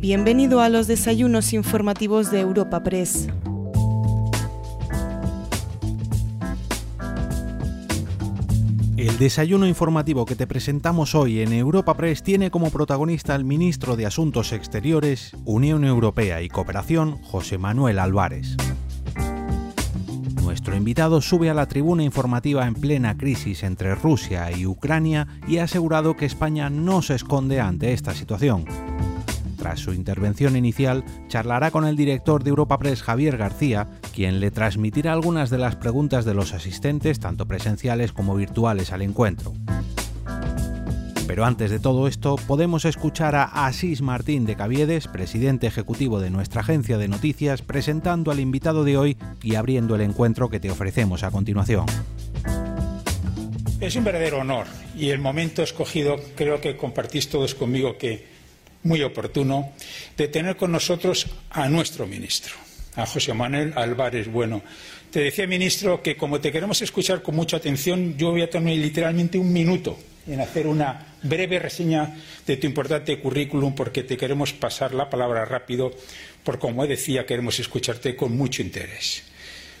Bienvenido a los desayunos informativos de Europa Press. El desayuno informativo que te presentamos hoy en Europa Press tiene como protagonista al ministro de Asuntos Exteriores, Unión Europea y Cooperación, José Manuel Álvarez. Nuestro invitado sube a la tribuna informativa en plena crisis entre Rusia y Ucrania y ha asegurado que España no se esconde ante esta situación. Tras su intervención inicial, charlará con el director de Europa Press, Javier García, quien le transmitirá algunas de las preguntas de los asistentes, tanto presenciales como virtuales, al encuentro. Pero antes de todo esto, podemos escuchar a Asís Martín de Caviedes, presidente ejecutivo de nuestra agencia de noticias, presentando al invitado de hoy y abriendo el encuentro que te ofrecemos a continuación. Es un verdadero honor y el momento escogido, creo que compartís todos conmigo que muy oportuno, de tener con nosotros a nuestro ministro, a José Manuel Álvarez Bueno. Te decía, ministro, que como te queremos escuchar con mucha atención, yo voy a tener literalmente un minuto en hacer una breve reseña de tu importante currículum porque te queremos pasar la palabra rápido, porque como decía, queremos escucharte con mucho interés.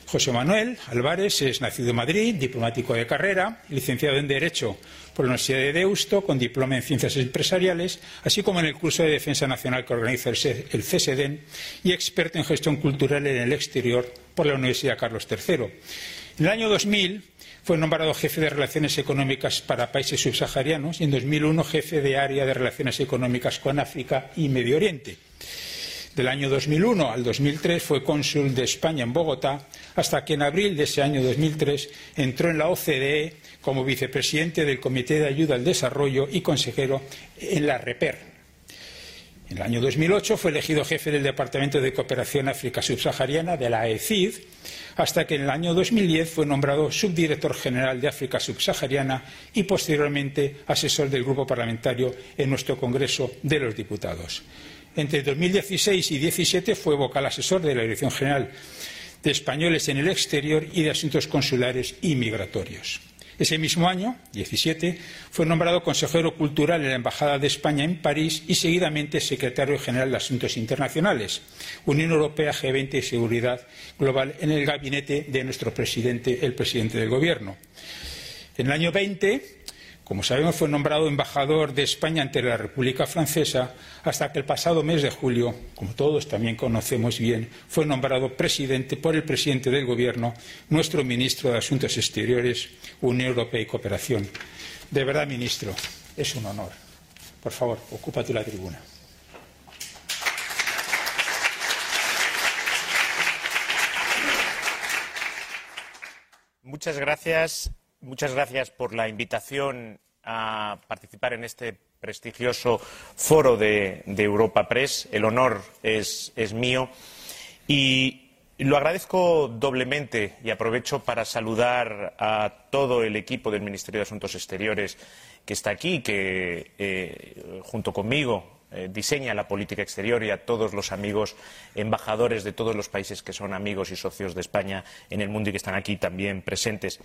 José Manuel Álvarez es nacido en Madrid, diplomático de carrera, licenciado en Derecho por la Universidad de Deusto, con diploma en Ciencias Empresariales, así como en el curso de Defensa Nacional que organiza el CSDEN y experto en Gestión Cultural en el Exterior por la Universidad Carlos III. En el año 2000 fue nombrado jefe de Relaciones Económicas para países subsaharianos y en 2001 jefe de Área de Relaciones Económicas con África y Medio Oriente. Del año 2001 al 2003 fue cónsul de España en Bogotá, hasta que en abril de ese año 2003 entró en la OCDE como vicepresidente del Comité de Ayuda al Desarrollo y consejero en la REPER. En el año 2008 fue elegido jefe del Departamento de Cooperación África Subsahariana de la ECID, hasta que en el año 2010 fue nombrado subdirector general de África Subsahariana y posteriormente asesor del Grupo Parlamentario en nuestro Congreso de los Diputados. Entre 2016 y 2017 fue vocal asesor de la Dirección General de Españoles en el Exterior y de Asuntos Consulares y Migratorios. Ese mismo año, 17, fue nombrado consejero cultural en la Embajada de España en París y seguidamente secretario general de Asuntos Internacionales, Unión Europea, G20 y Seguridad Global en el gabinete de nuestro presidente, el presidente del Gobierno. En el año 20 como sabemos, fue nombrado embajador de España ante la República Francesa hasta que el pasado mes de julio, como todos también conocemos bien, fue nombrado presidente por el presidente del Gobierno, nuestro ministro de Asuntos Exteriores, Unión Europea y Cooperación. De verdad, ministro, es un honor. Por favor, ocúpate la tribuna. Muchas gracias Muchas gracias por la invitación a participar en este prestigioso foro de, Europa Press. El honor es, mío y lo agradezco doblemente y aprovecho para saludar a todo el equipo del Ministerio de Asuntos Exteriores que está aquí, que eh, junto conmigo eh, diseña la política exterior y a todos los amigos embajadores de todos los países que son amigos y socios de España en el mundo y que están aquí también presentes.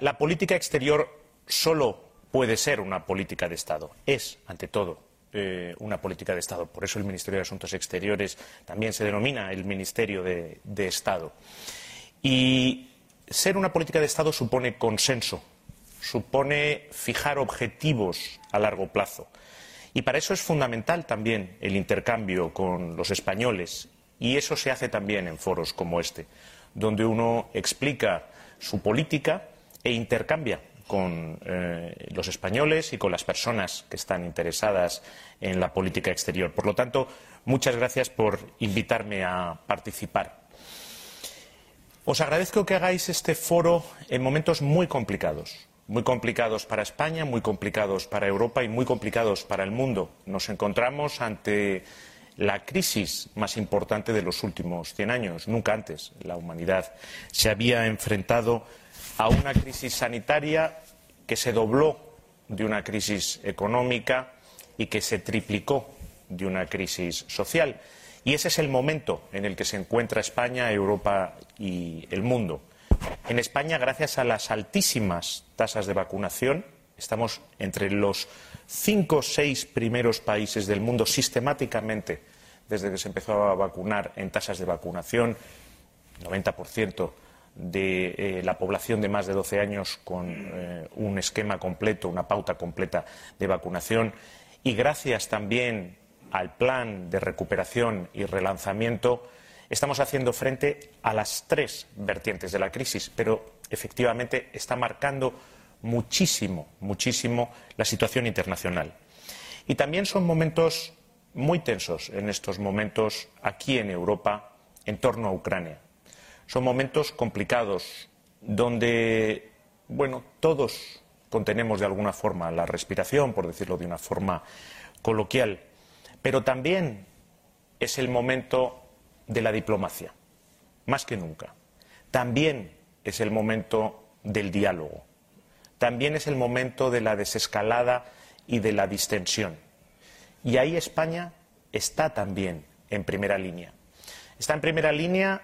La, política exterior solo puede ser una política de Estado. Es, ante todo, eh, una política de Estado. Por eso el Ministerio de Asuntos Exteriores también se denomina el Ministerio de, Estado. Y ser una política de Estado supone consenso, supone fijar objetivos a largo plazo. Y para eso es fundamental también el intercambio con los españoles. Y eso se hace también en foros como este, donde uno explica su política e intercambia con eh, los españoles y con las personas que están interesadas en la política exterior. Por lo tanto, muchas gracias por invitarme a participar. Os agradezco que hagáis este foro en momentos muy complicados, muy complicados para España, muy complicados para Europa y muy complicados para el mundo. Nos encontramos ante la crisis más importante de los últimos cien años. Nunca antes la humanidad se había enfrentado a una crisis sanitaria que se dobló de una crisis económica y que se triplicó de una crisis social. Y ese es el momento en el que se encuentra España, Europa y el mundo. En España, gracias a las altísimas tasas de vacunación, Estamos entre los cinco o seis primeros países del mundo sistemáticamente desde que se empezó a vacunar en tasas de vacunación, 90% de eh, la población de más de 12 años con eh, un esquema completo, una pauta completa de vacunación y gracias también al plan de recuperación y relanzamiento estamos haciendo frente a las tres vertientes de la crisis, pero efectivamente está marcando muchísimo, muchísimo la situación internacional. Y también son momentos muy tensos en estos momentos aquí en Europa en torno a Ucrania. Son momentos complicados donde, bueno, todos contenemos de alguna forma la respiración, por decirlo de una forma coloquial, pero también es el momento de la diplomacia, más que nunca. También es el momento del diálogo. También es el momento de la desescalada y de la distensión. Y ahí España está también en primera línea. Está en primera línea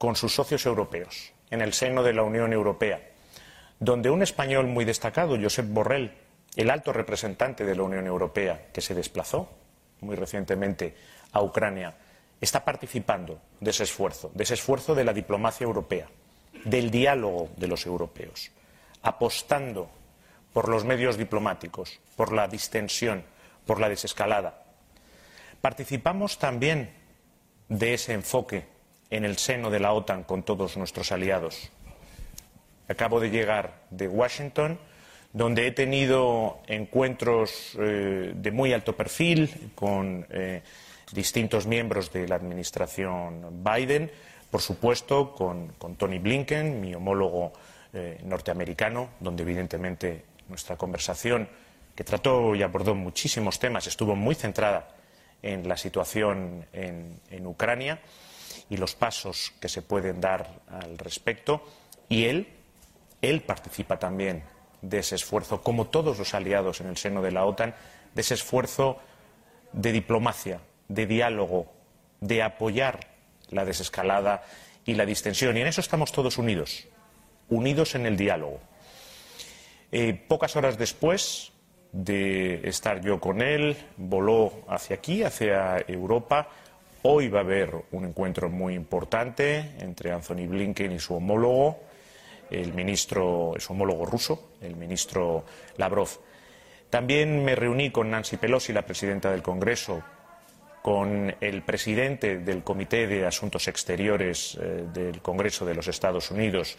con sus socios europeos, en el seno de la Unión Europea, donde un español muy destacado, Josep Borrell, el alto representante de la Unión Europea, que se desplazó muy recientemente a Ucrania, está participando de ese esfuerzo, de ese esfuerzo de la diplomacia europea, del diálogo de los europeos, apostando por los medios diplomáticos, por la distensión, por la desescalada. Participamos también de ese enfoque en el seno de la OTAN con todos nuestros aliados. Acabo de llegar de Washington, donde he tenido encuentros eh, de muy alto perfil con eh, distintos miembros de la administración Biden, por supuesto con, Tony Blinken, mi homólogo eh, norteamericano, donde evidentemente nuestra conversación que trató y abordó muchísimos temas, estuvo muy centrada en la situación en, Ucrania y los pasos que se pueden dar al respecto. Y él, él participa también de ese esfuerzo, como todos los aliados en el seno de la OTAN, de ese esfuerzo de diplomacia, de diálogo, de apoyar la desescalada y la distensión. Y en eso estamos todos unidos, unidos en el diálogo. Eh, pocas horas después, de estar yo con él, voló hacia aquí, hacia Europa. Hoy va a haber un encuentro muy importante entre Anthony Blinken y su homólogo, el ministro, su homólogo ruso, el ministro Lavrov. También me reuní con Nancy Pelosi, la presidenta del Congreso, con el presidente del Comité de Asuntos Exteriores eh, del Congreso de los Estados Unidos,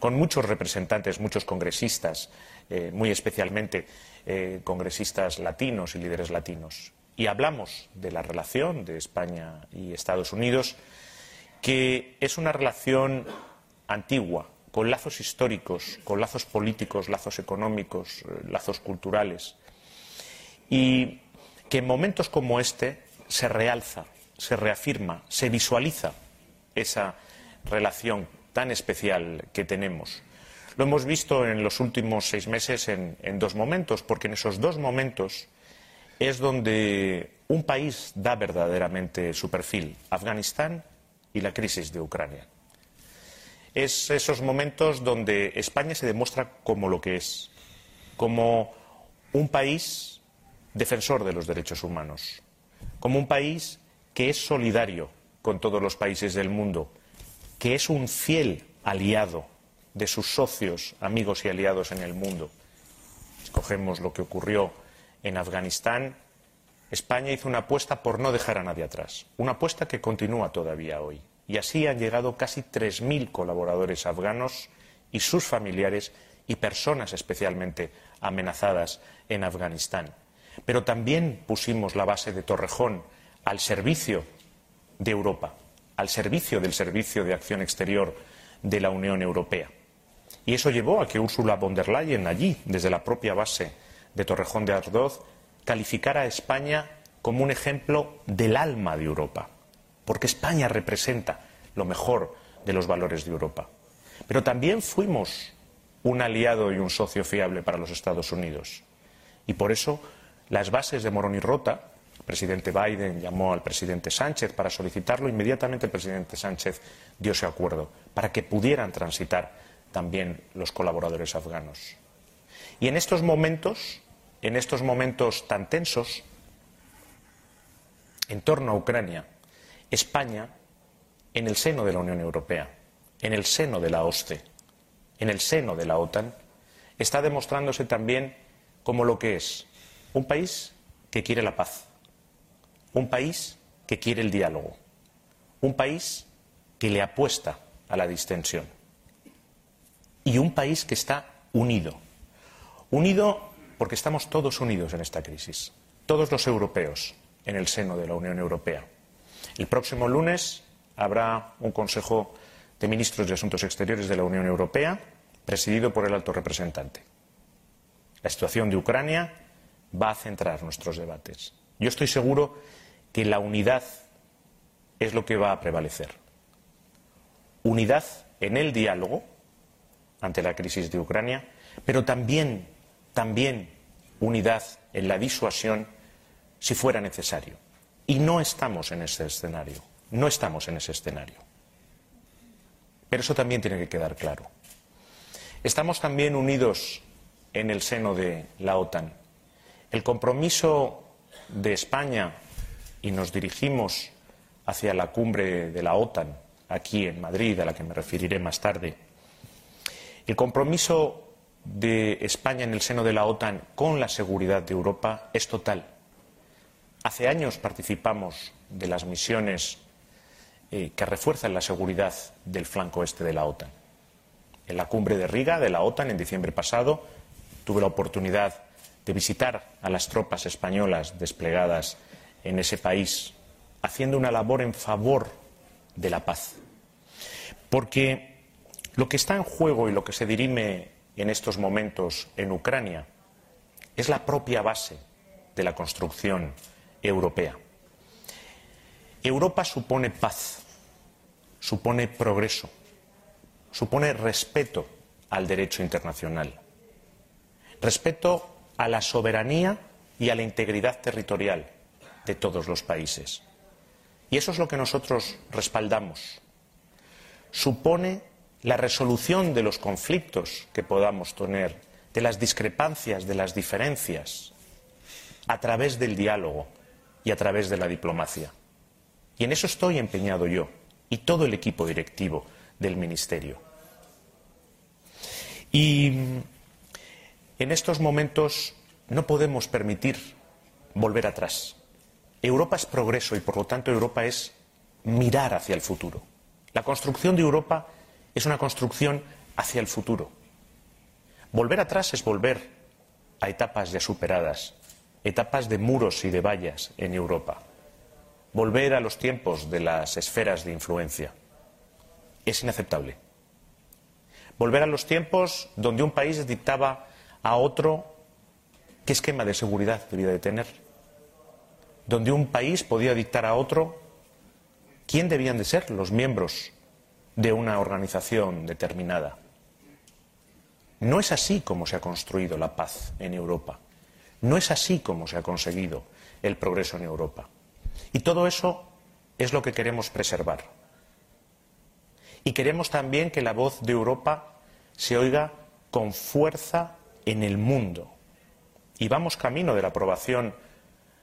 con muchos representantes, muchos congresistas, eh, muy especialmente eh, congresistas latinos y líderes latinos. Y hablamos de la relación de España y Estados Unidos, que es una relación antigua, con lazos históricos, con lazos políticos, lazos económicos, eh, lazos culturales, y que en momentos como este se realza, se reafirma, se visualiza esa relación tan especial que tenemos. Lo hemos visto en los últimos seis meses en, dos momentos, porque en esos dos momentos es donde un país da verdaderamente su perfil, Afganistán y la crisis de Ucrania. Es esos momentos donde España se demuestra como lo que es, como un país defensor de los derechos humanos, como un país que es solidario con todos los países del mundo, que es un fiel aliado de sus socios, amigos y aliados en el mundo. Escogemos lo que ocurrió en Afganistán. España hizo una apuesta por no dejar a nadie atrás, una apuesta que continúa todavía hoy. Y así han llegado casi 3.000 colaboradores afganos y sus familiares y personas especialmente amenazadas en Afganistán. Pero también pusimos la base de Torrejón al servicio de Europa al servicio del Servicio de Acción Exterior de la Unión Europea. Y eso llevó a que Ursula von der Leyen, allí, desde la propia base de Torrejón de Ardoz, calificara a España como un ejemplo del alma de Europa, porque España representa lo mejor de los valores de Europa. Pero también fuimos un aliado y un socio fiable para los Estados Unidos. Y por eso las bases de Morón y Rota el presidente Biden llamó al presidente Sánchez para solicitarlo. Inmediatamente el presidente Sánchez dio ese acuerdo para que pudieran transitar también los colaboradores afganos. Y en estos momentos, en estos momentos tan tensos, en torno a Ucrania, España, en el seno de la Unión Europea, en el seno de la OSCE, en el seno de la OTAN, está demostrándose también como lo que es un país que quiere la paz, un país que quiere el diálogo, un país que le apuesta a la distensión y un país que está unido. Unido porque estamos todos unidos en esta crisis, todos los europeos en el seno de la Unión Europea. El próximo lunes habrá un Consejo de Ministros de Asuntos Exteriores de la Unión Europea, presidido por el alto representante. La situación de Ucrania va a centrar nuestros debates. Yo estoy seguro que la unidad es lo que va a prevalecer. Unidad en el diálogo ante la crisis de Ucrania, pero también, también unidad en la disuasión si fuera necesario. Y no estamos en ese escenario. No estamos en ese escenario. Pero eso también tiene que quedar claro. Estamos también unidos en el seno de la OTAN. El compromiso de España, y nos dirigimos hacia la cumbre de la OTAN, aquí en Madrid, a la que me referiré más tarde, el compromiso de España en el seno de la OTAN con la seguridad de Europa es total. Hace años participamos de las misiones eh, que refuerzan la seguridad del flanco este de la OTAN. En la cumbre de Riga de la OTAN en diciembre pasado tuve la oportunidad de visitar a las tropas españolas desplegadas en ese país, haciendo una labor en favor de la paz. Porque lo que está en juego y lo que se dirime en estos momentos en Ucrania es la propia base de la construcción europea. Europa supone paz, supone progreso, supone respeto al derecho internacional, respeto a la soberanía y a la integridad territorial de todos los países. Y eso es lo que nosotros respaldamos. Supone la resolución de los conflictos que podamos tener, de las discrepancias, de las diferencias, a través del diálogo y a través de la diplomacia. Y en eso estoy empeñado yo y todo el equipo directivo del Ministerio. Y en estos momentos no podemos permitir volver atrás. Europa es progreso y por lo tanto Europa es mirar hacia el futuro. La construcción de Europa es una construcción hacia el futuro. Volver atrás es volver a etapas ya superadas, etapas de muros y de vallas en Europa volver a los tiempos de las esferas de influencia. Es inaceptable. Volver a los tiempos donde un país dictaba a otro qué esquema de seguridad debía de tener. Donde un país podía dictar a otro quién debían de ser los miembros de una organización determinada. No es así como se ha construido la paz en Europa. No es así como se ha conseguido el progreso en Europa. Y todo eso es lo que queremos preservar. Y queremos también que la voz de Europa se oiga con fuerza en el mundo. Y vamos camino de la aprobación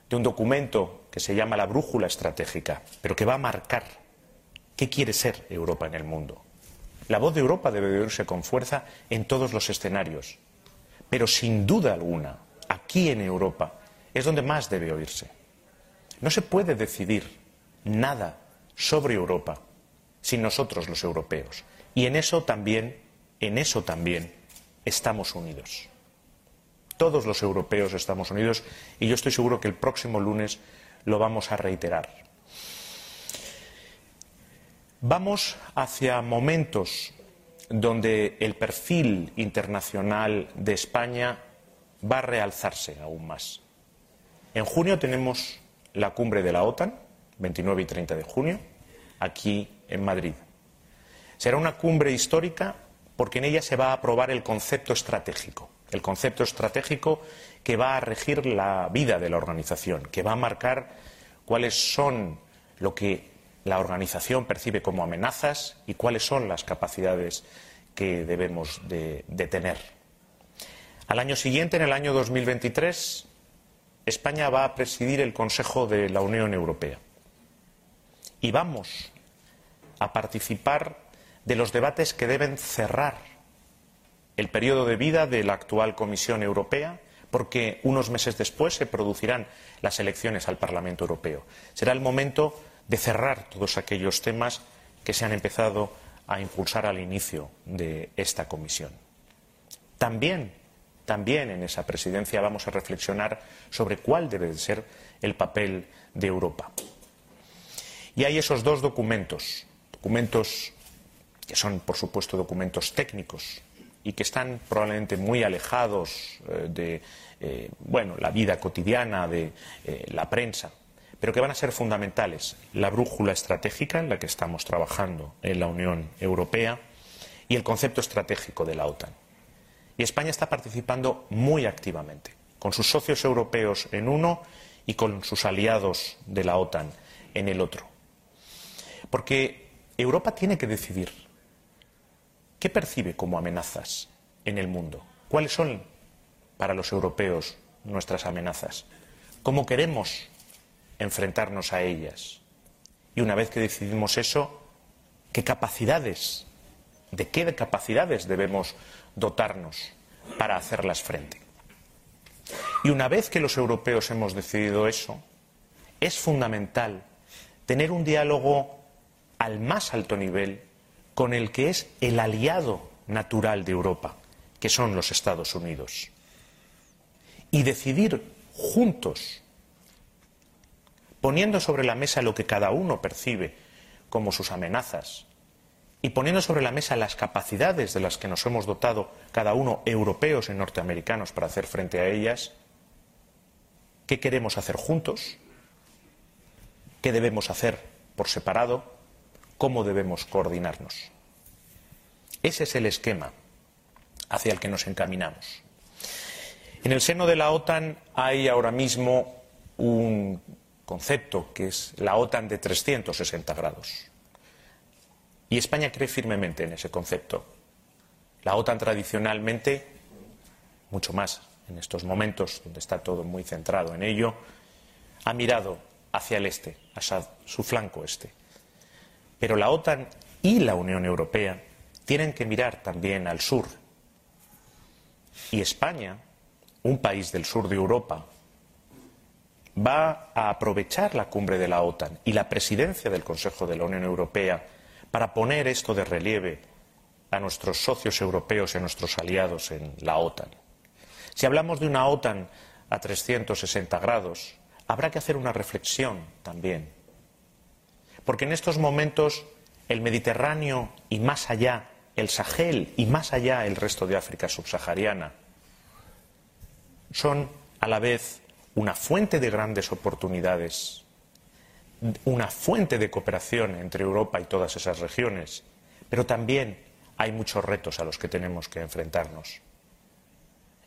de un documento que se llama la brújula estratégica, pero que va a marcar qué quiere ser Europa en el mundo. La voz de Europa debe oírse con fuerza en todos los escenarios, pero sin duda alguna, aquí en Europa es donde más debe oírse. No se puede decidir nada sobre Europa sin nosotros los europeos. Y en eso también, en eso también estamos unidos. Todos los europeos estamos unidos y yo estoy seguro que el próximo lunes lo vamos a reiterar. Vamos hacia momentos donde el perfil internacional de España va a realzarse aún más. En junio tenemos la cumbre de la OTAN, 29 y 30 de junio, aquí en Madrid. Será una cumbre histórica porque en ella se va a aprobar el concepto estratégico, el concepto estratégico que va a regir la vida de la organización, que va a marcar cuáles son lo que la organización percibe como amenazas y cuáles son las capacidades que debemos de, tener. Al año siguiente, en el año 2023, España va a presidir el Consejo de la Unión Europea. Y vamos a participar de los debates que deben cerrar el periodo de vida de la actual Comisión Europea, porque unos meses después se producirán las elecciones al Parlamento Europeo. Será el momento de cerrar todos aquellos temas que se han empezado a impulsar al inicio de esta comisión. También, también en esa presidencia vamos a reflexionar sobre cuál debe ser el papel de Europa. Y hay esos dos documentos, documentos que son, por supuesto, documentos técnicos y que están probablemente muy alejados eh, de eh, bueno, la vida cotidiana de eh, la prensa, pero que van a ser fundamentales. La brújula estratégica en la que estamos trabajando en la Unión Europea y el concepto estratégico de la OTAN. Y España está participando muy activamente, con sus socios europeos en uno y con sus aliados de la OTAN en el otro. Porque Europa tiene que decidir qué percibe como amenazas en el mundo, cuáles son para los europeos nuestras amenazas, cómo queremos enfrentarnos a ellas. Y una vez que decidimos eso, ¿qué capacidades, de qué capacidades debemos dotarnos para hacerlas frente? Y una vez que los europeos hemos decidido eso, es fundamental tener un diálogo al más alto nivel con el que es el aliado natural de Europa, que son los Estados Unidos. Y decidir juntos poniendo sobre la mesa lo que cada uno percibe como sus amenazas y poniendo sobre la mesa las capacidades de las que nos hemos dotado cada uno, europeos y norteamericanos, para hacer frente a ellas, qué queremos hacer juntos, qué debemos hacer por separado, cómo debemos coordinarnos. Ese es el esquema hacia el que nos encaminamos. En el seno de la OTAN hay ahora mismo un concepto, que es la OTAN de 360 grados. Y España cree firmemente en ese concepto. La OTAN tradicionalmente, mucho más en estos momentos donde está todo muy centrado en ello, ha mirado hacia el este, hacia su flanco este. Pero la OTAN y la Unión Europea tienen que mirar también al sur. Y España, un país del sur de Europa, va a aprovechar la cumbre de la OTAN y la presidencia del Consejo de la Unión Europea para poner esto de relieve a nuestros socios europeos y a nuestros aliados en la OTAN. Si hablamos de una OTAN a 360 grados, habrá que hacer una reflexión también. Porque en estos momentos el Mediterráneo y más allá, el Sahel y más allá el resto de África subsahariana, son a la vez una fuente de grandes oportunidades, una fuente de cooperación entre Europa y todas esas regiones, pero también hay muchos retos a los que tenemos que enfrentarnos.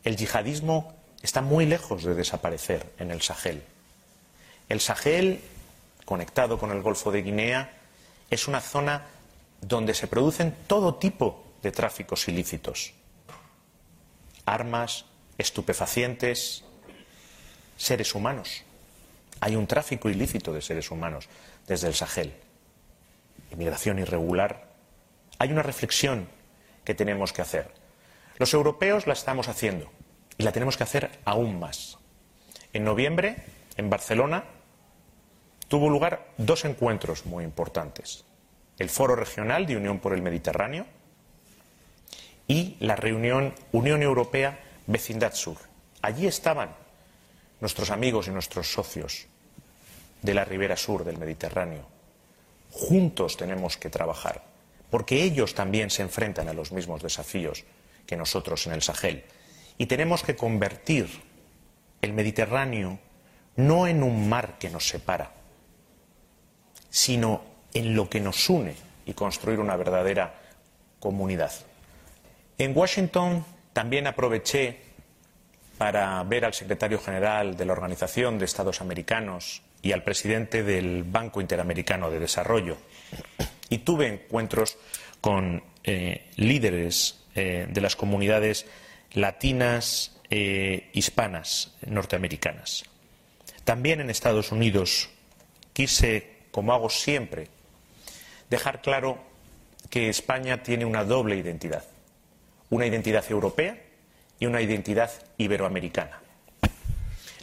El yihadismo está muy lejos de desaparecer en el Sahel. El Sahel, conectado con el Golfo de Guinea, es una zona donde se producen todo tipo de tráficos ilícitos. Armas, estupefacientes, seres humanos. Hay un tráfico ilícito de seres humanos desde el Sahel. Inmigración irregular. Hay una reflexión que tenemos que hacer. Los europeos la estamos haciendo y la tenemos que hacer aún más. En noviembre, en Barcelona, tuvo lugar dos encuentros muy importantes. El Foro Regional de Unión por el Mediterráneo y la reunión Unión Europea Vecindad Sur. Allí estaban nuestros amigos y nuestros socios de la ribera sur del Mediterráneo. Juntos tenemos que trabajar, porque ellos también se enfrentan a los mismos desafíos que nosotros en el Sahel. Y tenemos que convertir el Mediterráneo no en un mar que nos separa, sino en lo que nos une y construir una verdadera comunidad. En Washington también aproveché para ver al secretario general de la Organización de Estados Americanos y al presidente del Banco Interamericano de Desarrollo. Y tuve encuentros con eh, líderes eh, de las comunidades latinas, eh, hispanas, norteamericanas. También en Estados Unidos quise, como hago siempre, dejar claro que España tiene una doble identidad, una identidad europea y una identidad iberoamericana.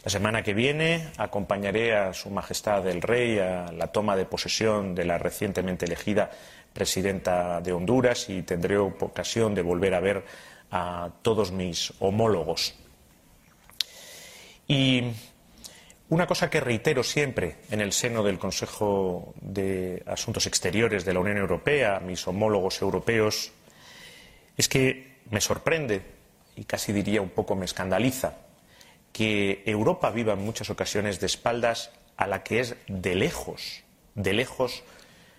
La semana que viene acompañaré a Su Majestad el Rey a la toma de posesión de la recientemente elegida presidenta de Honduras y tendré ocasión de volver a ver a todos mis homólogos. Y una cosa que reitero siempre en el seno del Consejo de Asuntos Exteriores de la Unión Europea, mis homólogos europeos, es que me sorprende y casi diría un poco me escandaliza que Europa viva en muchas ocasiones de espaldas a la que es de lejos, de lejos,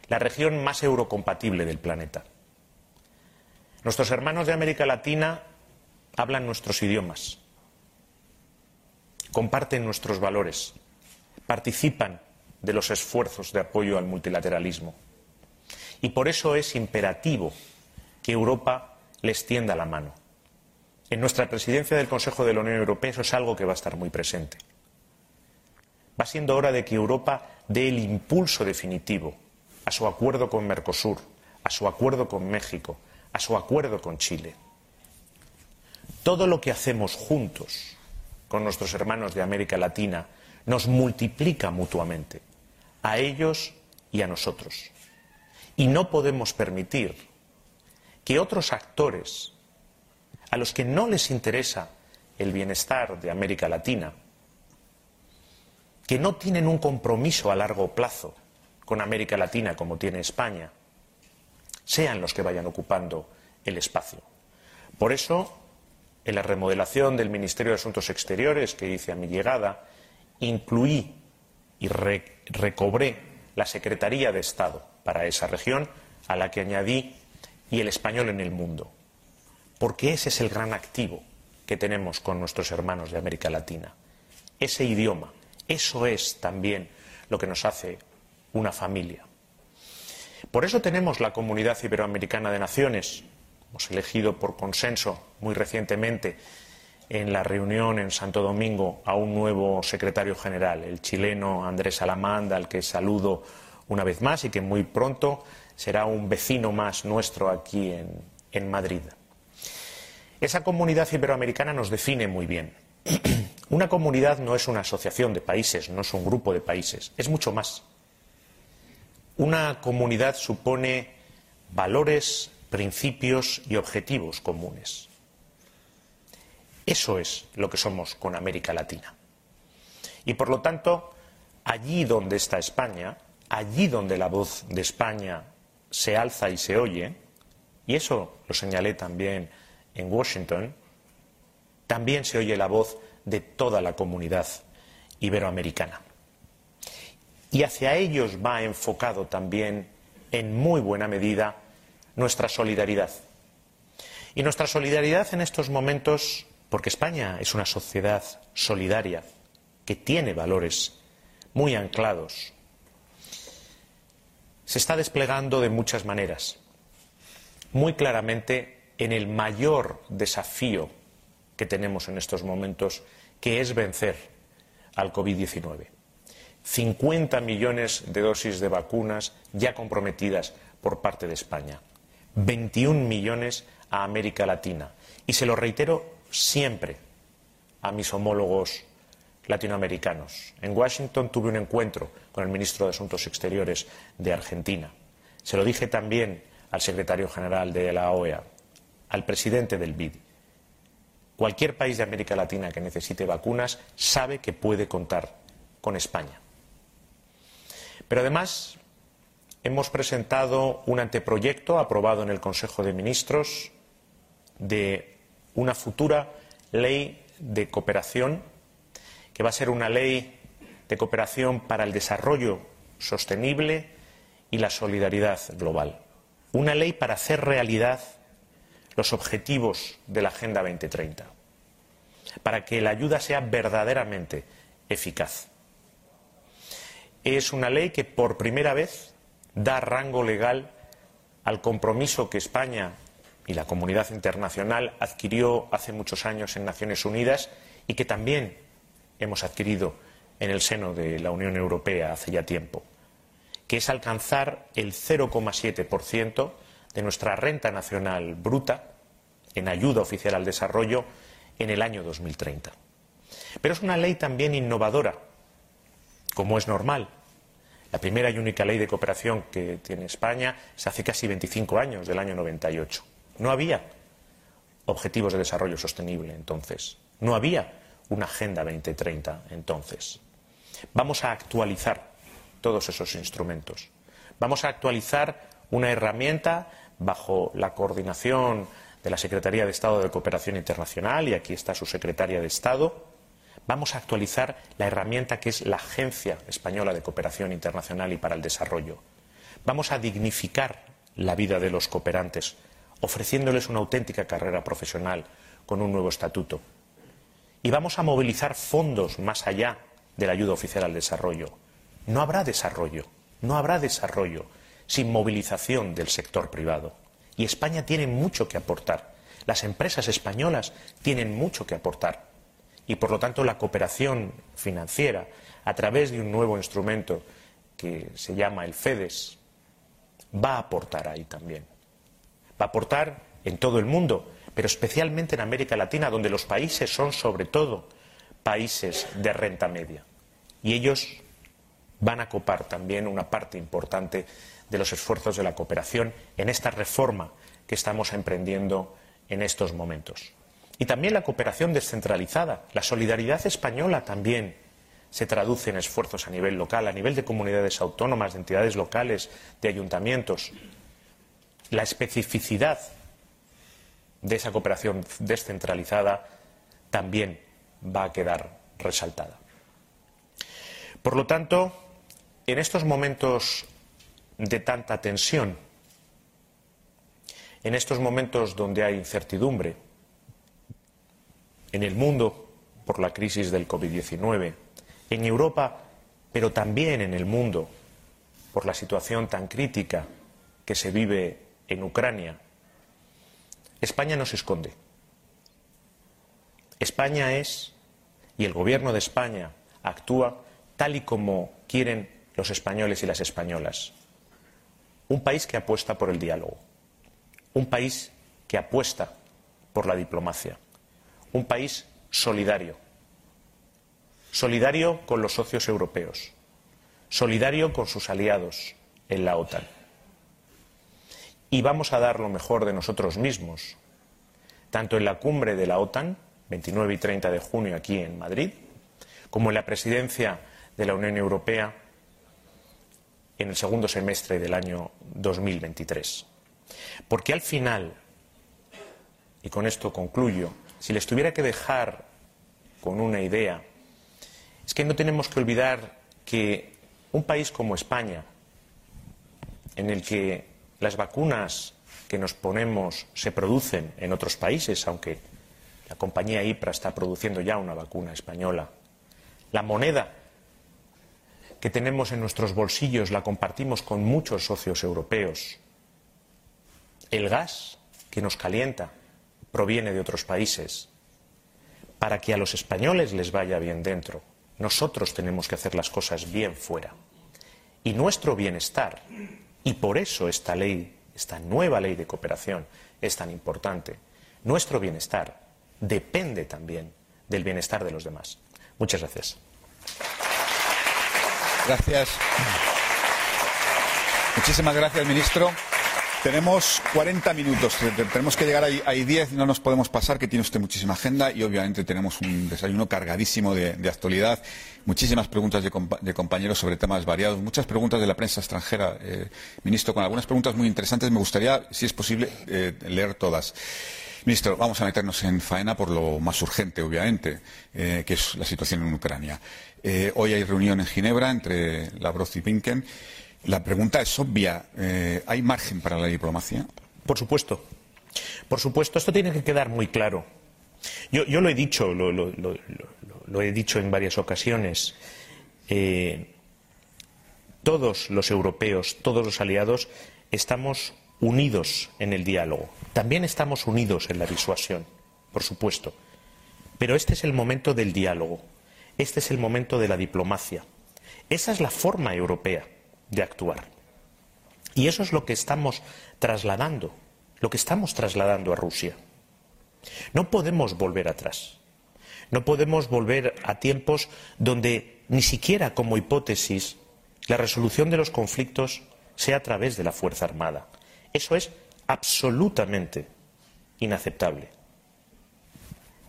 la región más eurocompatible del planeta. Nuestros hermanos de América Latina hablan nuestros idiomas, comparten nuestros valores, participan de los esfuerzos de apoyo al multilateralismo. Y por eso es imperativo que Europa les tienda la mano. En nuestra presidencia del Consejo de la Unión Europea eso es algo que va a estar muy presente. Va siendo hora de que Europa dé el impulso definitivo a su acuerdo con Mercosur, a su acuerdo con México, a su acuerdo con Chile. Todo lo que hacemos juntos con nuestros hermanos de América Latina nos multiplica mutuamente, a ellos y a nosotros. Y no podemos permitir que otros actores a los que no les interesa el bienestar de América Latina, que no tienen un compromiso a largo plazo con América Latina como tiene España, sean los que vayan ocupando el espacio. Por eso, en la remodelación del Ministerio de Asuntos Exteriores que hice a mi llegada, incluí y recobré la Secretaría de Estado para esa región, a la que añadí y el español en el mundo porque ese es el gran activo que tenemos con nuestros hermanos de América Latina. Ese idioma, eso es también lo que nos hace una familia. Por eso tenemos la Comunidad Iberoamericana de Naciones. Hemos elegido por consenso muy recientemente en la reunión en Santo Domingo a un nuevo secretario general, el chileno Andrés Alamanda, al que saludo una vez más y que muy pronto será un vecino más nuestro aquí en, en Madrid. Esa comunidad iberoamericana nos define muy bien. Una comunidad no es una asociación de países, no es un grupo de países, es mucho más. Una comunidad supone valores, principios y objetivos comunes. Eso es lo que somos con América Latina. Y por lo tanto, allí donde está España, allí donde la voz de España se alza y se oye, y eso lo señalé también en Washington, también se oye la voz de toda la comunidad iberoamericana. Y hacia ellos va enfocado también, en muy buena medida, nuestra solidaridad. Y nuestra solidaridad en estos momentos, porque España es una sociedad solidaria, que tiene valores muy anclados, se está desplegando de muchas maneras. Muy claramente en el mayor desafío que tenemos en estos momentos, que es vencer al COVID-19. 50 millones de dosis de vacunas ya comprometidas por parte de España. 21 millones a América Latina. Y se lo reitero siempre a mis homólogos latinoamericanos. En Washington tuve un encuentro con el ministro de Asuntos Exteriores de Argentina. Se lo dije también al secretario general de la OEA al presidente del BID. Cualquier país de América Latina que necesite vacunas sabe que puede contar con España. Pero además hemos presentado un anteproyecto aprobado en el Consejo de Ministros de una futura ley de cooperación que va a ser una ley de cooperación para el desarrollo sostenible y la solidaridad global. Una ley para hacer realidad los objetivos de la Agenda 2030, para que la ayuda sea verdaderamente eficaz. Es una ley que por primera vez da rango legal al compromiso que España y la comunidad internacional adquirió hace muchos años en Naciones Unidas y que también hemos adquirido en el seno de la Unión Europea hace ya tiempo, que es alcanzar el 0,7% de nuestra renta nacional bruta en ayuda oficial al desarrollo en el año 2030. Pero es una ley también innovadora, como es normal. La primera y única ley de cooperación que tiene España es hace casi 25 años, del año 98. No había objetivos de desarrollo sostenible entonces. No había una Agenda 2030 entonces. Vamos a actualizar todos esos instrumentos. Vamos a actualizar una herramienta bajo la coordinación de la Secretaría de Estado de Cooperación Internacional, y aquí está su secretaria de Estado, vamos a actualizar la herramienta que es la Agencia Española de Cooperación Internacional y para el Desarrollo. Vamos a dignificar la vida de los cooperantes, ofreciéndoles una auténtica carrera profesional con un nuevo estatuto. Y vamos a movilizar fondos más allá de la ayuda oficial al desarrollo. No habrá desarrollo, no habrá desarrollo sin movilización del sector privado. Y España tiene mucho que aportar. Las empresas españolas tienen mucho que aportar. Y por lo tanto la cooperación financiera, a través de un nuevo instrumento que se llama el FEDES, va a aportar ahí también. Va a aportar en todo el mundo, pero especialmente en América Latina, donde los países son sobre todo países de renta media. Y ellos van a copar también una parte importante de los esfuerzos de la cooperación en esta reforma que estamos emprendiendo en estos momentos. Y también la cooperación descentralizada. La solidaridad española también se traduce en esfuerzos a nivel local, a nivel de comunidades autónomas, de entidades locales, de ayuntamientos. La especificidad de esa cooperación descentralizada también va a quedar resaltada. Por lo tanto, en estos momentos de tanta tensión, en estos momentos donde hay incertidumbre, en el mundo por la crisis del COVID-19, en Europa, pero también en el mundo por la situación tan crítica que se vive en Ucrania, España no se esconde. España es, y el gobierno de España actúa tal y como quieren los españoles y las españolas. Un país que apuesta por el diálogo. Un país que apuesta por la diplomacia. Un país solidario. Solidario con los socios europeos. Solidario con sus aliados en la OTAN. Y vamos a dar lo mejor de nosotros mismos, tanto en la cumbre de la OTAN, 29 y 30 de junio aquí en Madrid, como en la presidencia de la Unión Europea en el segundo semestre del año 2023. Porque al final, y con esto concluyo, si les tuviera que dejar con una idea, es que no tenemos que olvidar que un país como España, en el que las vacunas que nos ponemos se producen en otros países, aunque la compañía IPRA está produciendo ya una vacuna española, la moneda que tenemos en nuestros bolsillos la compartimos con muchos socios europeos. El gas que nos calienta proviene de otros países. Para que a los españoles les vaya bien dentro, nosotros tenemos que hacer las cosas bien fuera. Y nuestro bienestar, y por eso esta ley, esta nueva ley de cooperación es tan importante, nuestro bienestar depende también del bienestar de los demás. Muchas gracias. Gracias. Muchísimas gracias, ministro. Tenemos 40 minutos, tenemos que llegar a 10, no nos podemos pasar, que tiene usted muchísima agenda y obviamente tenemos un desayuno cargadísimo de, actualidad, muchísimas preguntas de, compañeros sobre temas variados, muchas preguntas de la prensa extranjera, eh, ministro, con algunas preguntas muy interesantes. Me gustaría, si es posible, eh, leer todas. Ministro, vamos a meternos en faena por lo más urgente, obviamente, eh, que es la situación en Ucrania. Eh, hoy hay reunión en Ginebra entre Lavrov y Pinken. La pregunta es obvia. Eh, ¿Hay margen para la diplomacia? Por supuesto. Por supuesto, esto tiene que quedar muy claro. Yo, lo he dicho, lo, he dicho en varias ocasiones. todos los europeos, todos los aliados, estamos unidos en el diálogo. También estamos unidos en la disuasión, por supuesto. Pero este es el momento del diálogo. Este es el momento de la diplomacia. Esa es la forma europea de actuar. Y eso es lo que estamos trasladando, lo que estamos trasladando a Rusia. No podemos volver atrás. No podemos volver a tiempos donde ni siquiera como hipótesis la resolución de los conflictos sea a través de la Fuerza Armada. Eso es absolutamente inaceptable.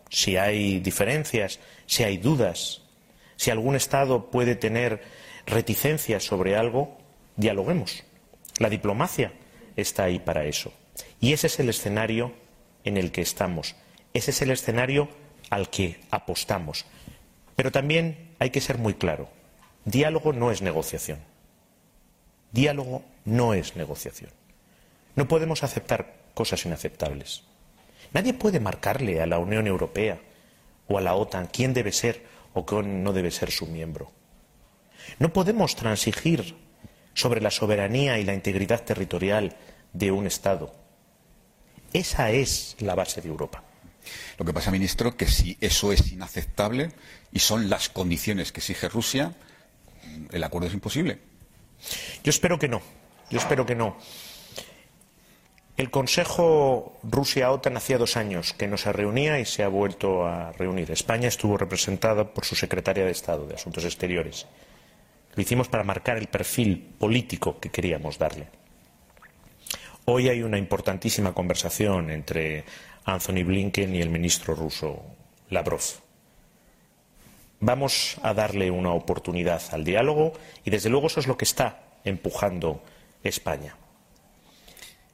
Si hay diferencias, si hay dudas, si algún Estado puede tener reticencias sobre algo, dialoguemos. La diplomacia está ahí para eso. Y ese es el escenario en el que estamos. Ese es el escenario al que apostamos. Pero también hay que ser muy claro. Diálogo no es negociación. Diálogo no es negociación. No podemos aceptar cosas inaceptables. Nadie puede marcarle a la Unión Europea o a la OTAN quién debe ser o quién no debe ser su miembro. No podemos transigir sobre la soberanía y la integridad territorial de un Estado. Esa es la base de Europa. Lo que pasa, ministro, que si eso es inaceptable y son las condiciones que exige Rusia, el acuerdo es imposible. Yo espero que no. Yo espero que no. El Consejo Rusia-OTAN hacía dos años que no se reunía y se ha vuelto a reunir. España estuvo representada por su secretaria de Estado de Asuntos Exteriores. Lo hicimos para marcar el perfil político que queríamos darle. Hoy hay una importantísima conversación entre Anthony Blinken y el ministro ruso Lavrov. Vamos a darle una oportunidad al diálogo y, desde luego, eso es lo que está empujando España.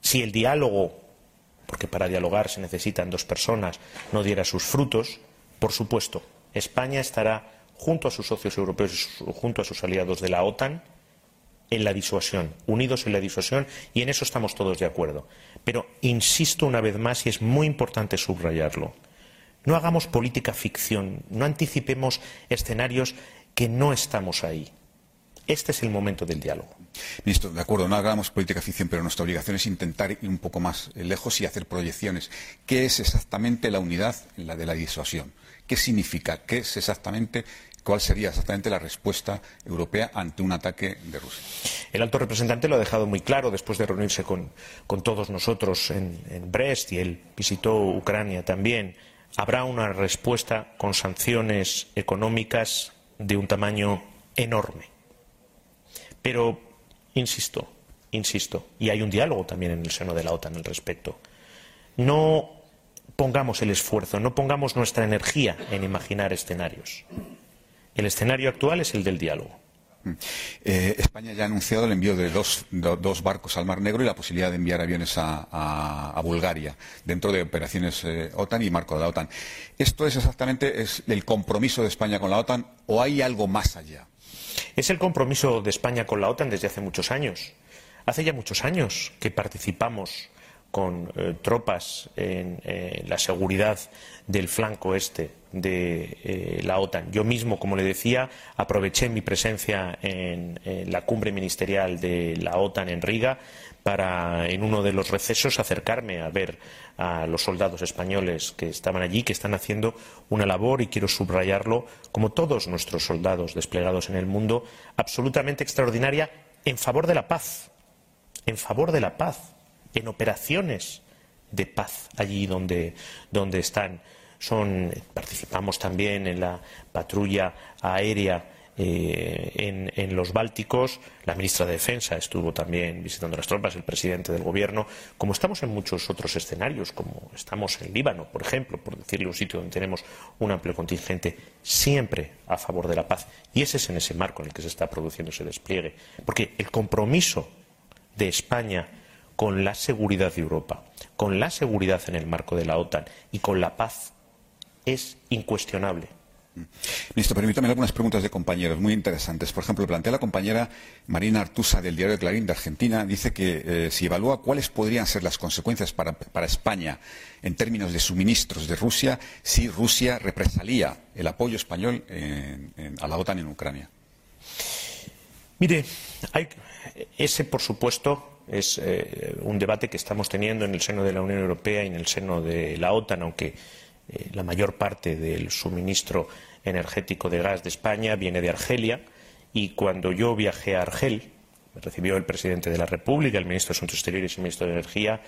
Si el diálogo, porque para dialogar se necesitan dos personas, no diera sus frutos, por supuesto, España estará junto a sus socios europeos, junto a sus aliados de la OTAN, en la disuasión, unidos en la disuasión, y en eso estamos todos de acuerdo. Pero insisto una vez más, y es muy importante subrayarlo, no hagamos política ficción, no anticipemos escenarios que no estamos ahí. Este es el momento del diálogo. Ministro, de acuerdo, no hagamos política ficción, pero nuestra obligación es intentar ir un poco más lejos y hacer proyecciones. ¿Qué es exactamente la unidad la de la disuasión? ¿Qué significa? ¿Qué es exactamente cuál sería exactamente la respuesta europea ante un ataque de Rusia. El alto representante lo ha dejado muy claro después de reunirse con, todos nosotros en, en, Brest y él visitó Ucrania también. Habrá una respuesta con sanciones económicas de un tamaño enorme. Pero, insisto, insisto, y hay un diálogo también en el seno de la OTAN al respecto. No pongamos el esfuerzo, no pongamos nuestra energía en imaginar escenarios. El escenario actual es el del diálogo. Mm. Eh, España ya ha anunciado el envío de dos, barcos al Mar Negro y la posibilidad de enviar aviones a, Bulgaria dentro de operaciones eh, OTAN y marco de la OTAN. ¿Esto es exactamente el compromiso de España con la OTAN o hay algo más allá? Es el compromiso de España con la OTAN desde hace muchos años. Hace ya muchos años que participamos con eh, tropas en la seguridad del flanco este de eh, la OTAN. Yo mismo, como le decía, aproveché mi presencia en, la cumbre ministerial de la OTAN en Riga para, en uno de los recesos, acercarme a ver a los soldados españoles que estaban allí, que están haciendo una labor, y quiero subrayarlo, como todos nuestros soldados desplegados en el mundo, absolutamente extraordinaria en favor de la paz, en favor de la paz, en operaciones de paz allí donde, donde están participamos también en la patrulla aérea eh, en, los Bálticos. La ministra de Defensa estuvo también visitando las tropas, el presidente del Gobierno. Como estamos en muchos otros escenarios, como estamos en Líbano, por ejemplo, por decirle un sitio donde tenemos un amplio contingente, siempre a favor de la paz. Y ese es en ese marco en el que se está produciendo ese despliegue. Porque el compromiso de España con la seguridad de Europa, con la seguridad en el marco de la OTAN y con la paz es incuestionable. Ministro, permítame algunas preguntas de compañeros muy interesantes. Por ejemplo, plantea la compañera Marina Artusa del diario de Clarín de Argentina, dice que eh, si evalúa cuáles podrían ser las consecuencias para, España en términos de suministros de Rusia si Rusia represalía el apoyo español a la OTAN en Ucrania. Mire, hay, ese, por supuesto, es eh, un debate que estamos teniendo en el seno de la Unión Europea y en el seno de la OTAN, aunque eh, la mayor parte del suministro energético de gas de España viene de Argelia. Y cuando yo viajé a Argel, me recibió el presidente de la República, el ministro de Asuntos Exteriores y el ministro de Energía,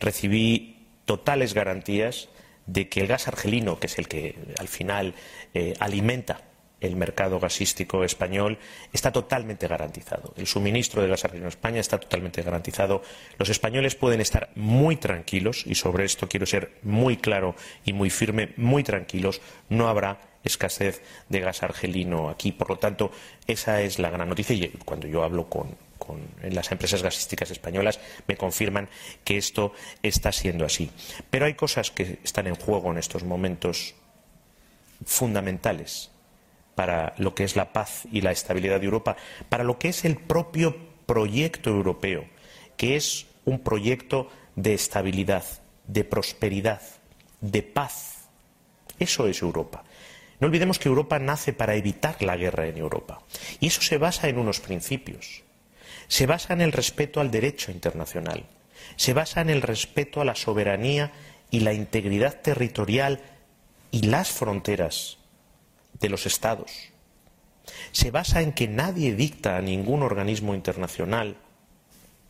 recibí totales garantías de que el gas argelino, que es el que al final eh, alimenta el mercado gasístico español está totalmente garantizado. El suministro de gas a España está totalmente garantizado. Los españoles pueden estar muy tranquilos, y sobre esto quiero ser muy claro y muy firme, muy tranquilos. No habrá escasez de gas argelino aquí. Por lo tanto, esa es la gran noticia. Y cuando yo hablo con, las empresas gasísticas españolas me confirman que esto está siendo así. Pero hay cosas que están en juego en estos momentos fundamentales para lo que es la paz y la estabilidad de Europa, para lo que es el propio proyecto europeo, que es un proyecto de estabilidad, de prosperidad, de paz. Eso es Europa. No olvidemos que Europa nace para evitar la guerra en Europa. Y eso se basa en unos principios. Se basa en el respeto al derecho internacional. Se basa en el respeto a la soberanía y la integridad territorial y las fronteras de los Estados. Se basa en que nadie dicta a ningún organismo internacional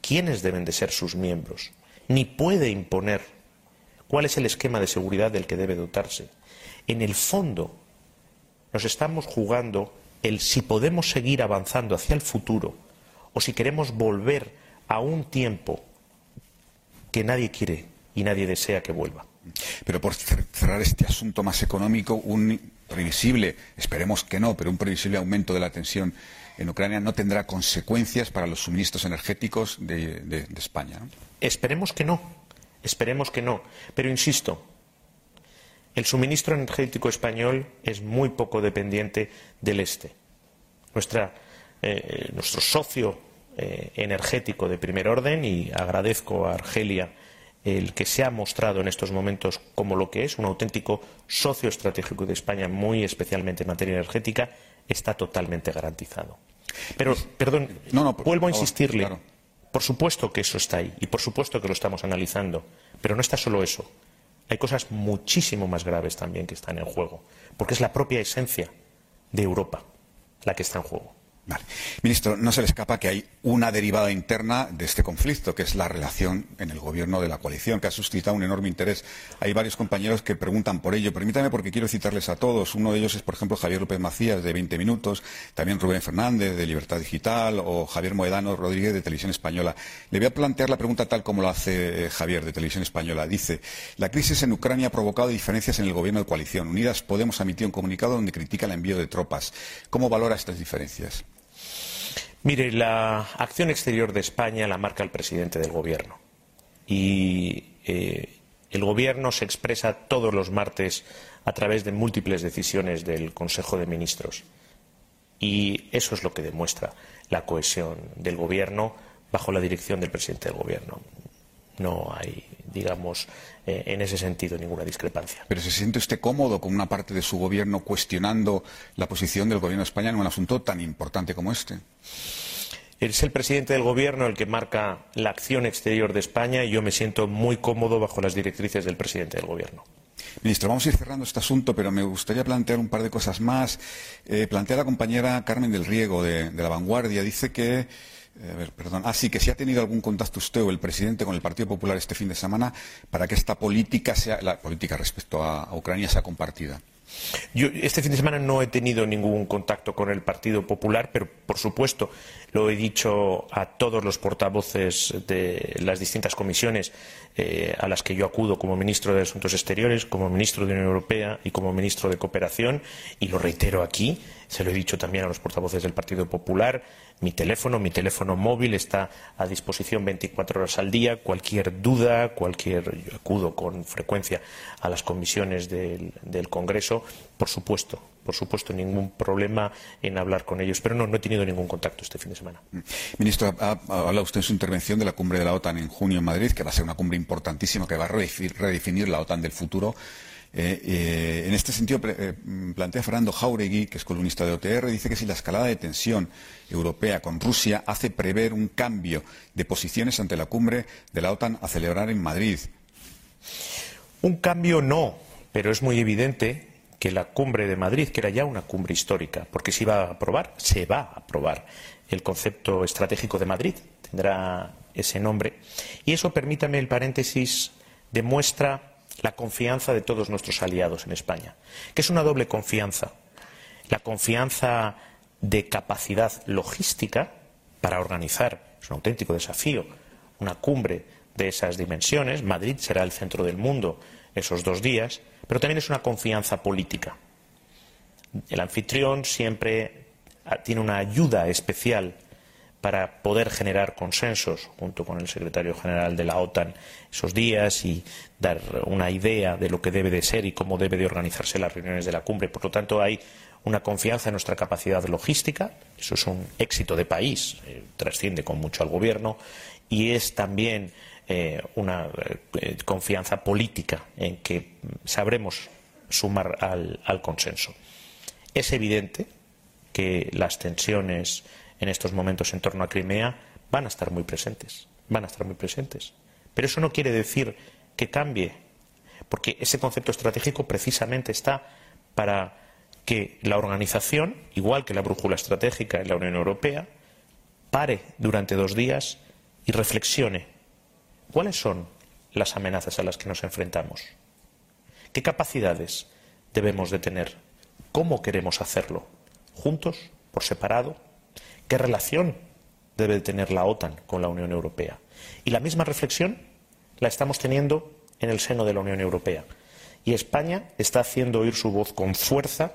quiénes deben de ser sus miembros, ni puede imponer cuál es el esquema de seguridad del que debe dotarse. En el fondo, nos estamos jugando el si podemos seguir avanzando hacia el futuro o si queremos volver a un tiempo que nadie quiere y nadie desea que vuelva. Pero por cerrar este asunto más económico, un previsible, esperemos que no, pero un previsible aumento de la tensión en Ucrania no tendrá consecuencias para los suministros energéticos de, España. Esperemos que no, esperemos que no. Pero insisto, el suministro energético español es muy poco dependiente del este. Eh, nuestro socio eh, energético de primer orden, y agradezco a Argelia el que se ha mostrado en estos momentos como lo que es un auténtico socio estratégico de España, muy especialmente en materia energética, está totalmente garantizado. Pero, perdón, vuelvo a insistirle. Por supuesto que eso está ahí y por supuesto que lo estamos analizando, pero no está solo eso. Hay cosas muchísimo más graves también que están en juego, porque es la propia esencia de Europa la que está en juego. Ministro, no se le escapa que hay una derivada interna de este conflicto, que es la relación en el gobierno de la coalición, que ha suscitado un enorme interés. Hay varios compañeros que preguntan por ello. Permítame porque quiero citarles a todos. Uno de ellos es, por ejemplo, Javier López Macías, de 20 Minutos, también Rubén Fernández, de Libertad Digital, o Javier Moedano Rodríguez, de Televisión Española. Le voy a plantear la pregunta tal como lo hace eh, Javier, de Televisión Española. Dice, la crisis en Ucrania ha provocado diferencias en el gobierno de coalición. Unidas Podemos ha emitido un comunicado donde critica el envío de tropas. ¿Cómo valora estas diferencias? Mire, la acción exterior de España la marca el presidente del Gobierno. Y eh, el Gobierno se expresa todos los martes a través de múltiples decisiones del Consejo de Ministros. Y eso es lo que demuestra la cohesión del Gobierno bajo la dirección del presidente del Gobierno. No hay, digamos, eh, en ese sentido ninguna discrepancia. ¿Pero se siente usted cómodo con una parte de su Gobierno cuestionando la posición del Gobierno de España en un asunto tan importante como este? Es el presidente del Gobierno el que marca la acción exterior de España y yo me siento muy cómodo bajo las directrices del presidente del Gobierno. Ministro, vamos a ir cerrando este asunto, pero me gustaría plantear un par de cosas más. Eh, plantea la compañera Carmen del Riego de, La Vanguardia. Dice que, a ver, perdón, ah, que si ha tenido algún contacto usted o el presidente con el Partido Popular este fin de semana para que esta política sea, la política respecto a Ucrania sea compartida. Yo este fin de semana no he tenido ningún contacto con el Partido Popular, pero por supuesto lo he dicho a todos los portavoces de las distintas comisiones eh, a las que yo acudo como ministro de Asuntos Exteriores, como ministro de Unión Europea y como ministro de Cooperación, y lo reitero aquí, se lo he dicho también a los portavoces del Partido Popular, mi teléfono, mi teléfono móvil está a disposición 24 horas al día. Cualquier duda, cualquier. Yo acudo con frecuencia a las comisiones del, Congreso. Por supuesto, por supuesto, ningún problema en hablar con ellos. Pero no, he tenido ningún contacto este fin de semana. Mm. Ministro, ha, hablado usted en su intervención de la cumbre de la OTAN en junio en Madrid, que va a ser una cumbre importantísima que va a redefinir la OTAN del futuro. Eh, eh, en este sentido, eh, plantea Fernando Jauregui, que es columnista de OTR, dice que si la escalada de tensión europea con Rusia hace prever un cambio de posiciones ante la cumbre de la OTAN a celebrar en Madrid. Un cambio no, pero es muy evidente que la cumbre de Madrid, que era ya una cumbre histórica, porque se iba a aprobar, se va a aprobar el concepto estratégico de Madrid, tendrá ese nombre, y eso, permítame el paréntesis, demuestra la confianza de todos nuestros aliados en España, que es una doble confianza. La confianza de capacidad logística para organizar, es un auténtico desafío, una cumbre de esas dimensiones. Madrid será el centro del mundo esos dos días, pero también es una confianza política. El anfitrión siempre tiene una ayuda especial para poder generar consensos junto con el secretario general de la OTAN esos días y dar una idea de lo que debe de ser y cómo debe de organizarse las reuniones de la cumbre. Por lo tanto, hay una confianza en nuestra capacidad logística, eso es un éxito de país, eh, trasciende con mucho al gobierno y es también eh, una eh, confianza política en que sabremos sumar al consenso. Es evidente que las tensiones en estos momentos en torno a Crimea van a estar muy presentes, van a estar muy presentes. Pero eso no quiere decir que cambie, porque ese concepto estratégico precisamente está para que la organización, igual que la brújula estratégica en la Unión Europea, pare durante dos días y reflexione. Cuáles son las amenazas a las que nos enfrentamos, qué capacidades debemos de tener, cómo queremos hacerlo, juntos, por separado, ¿Qué relación debe tener la OTAN con la Unión Europea? Y la misma reflexión la estamos teniendo en el seno de la Unión Europea. Y España está haciendo oír su voz con fuerza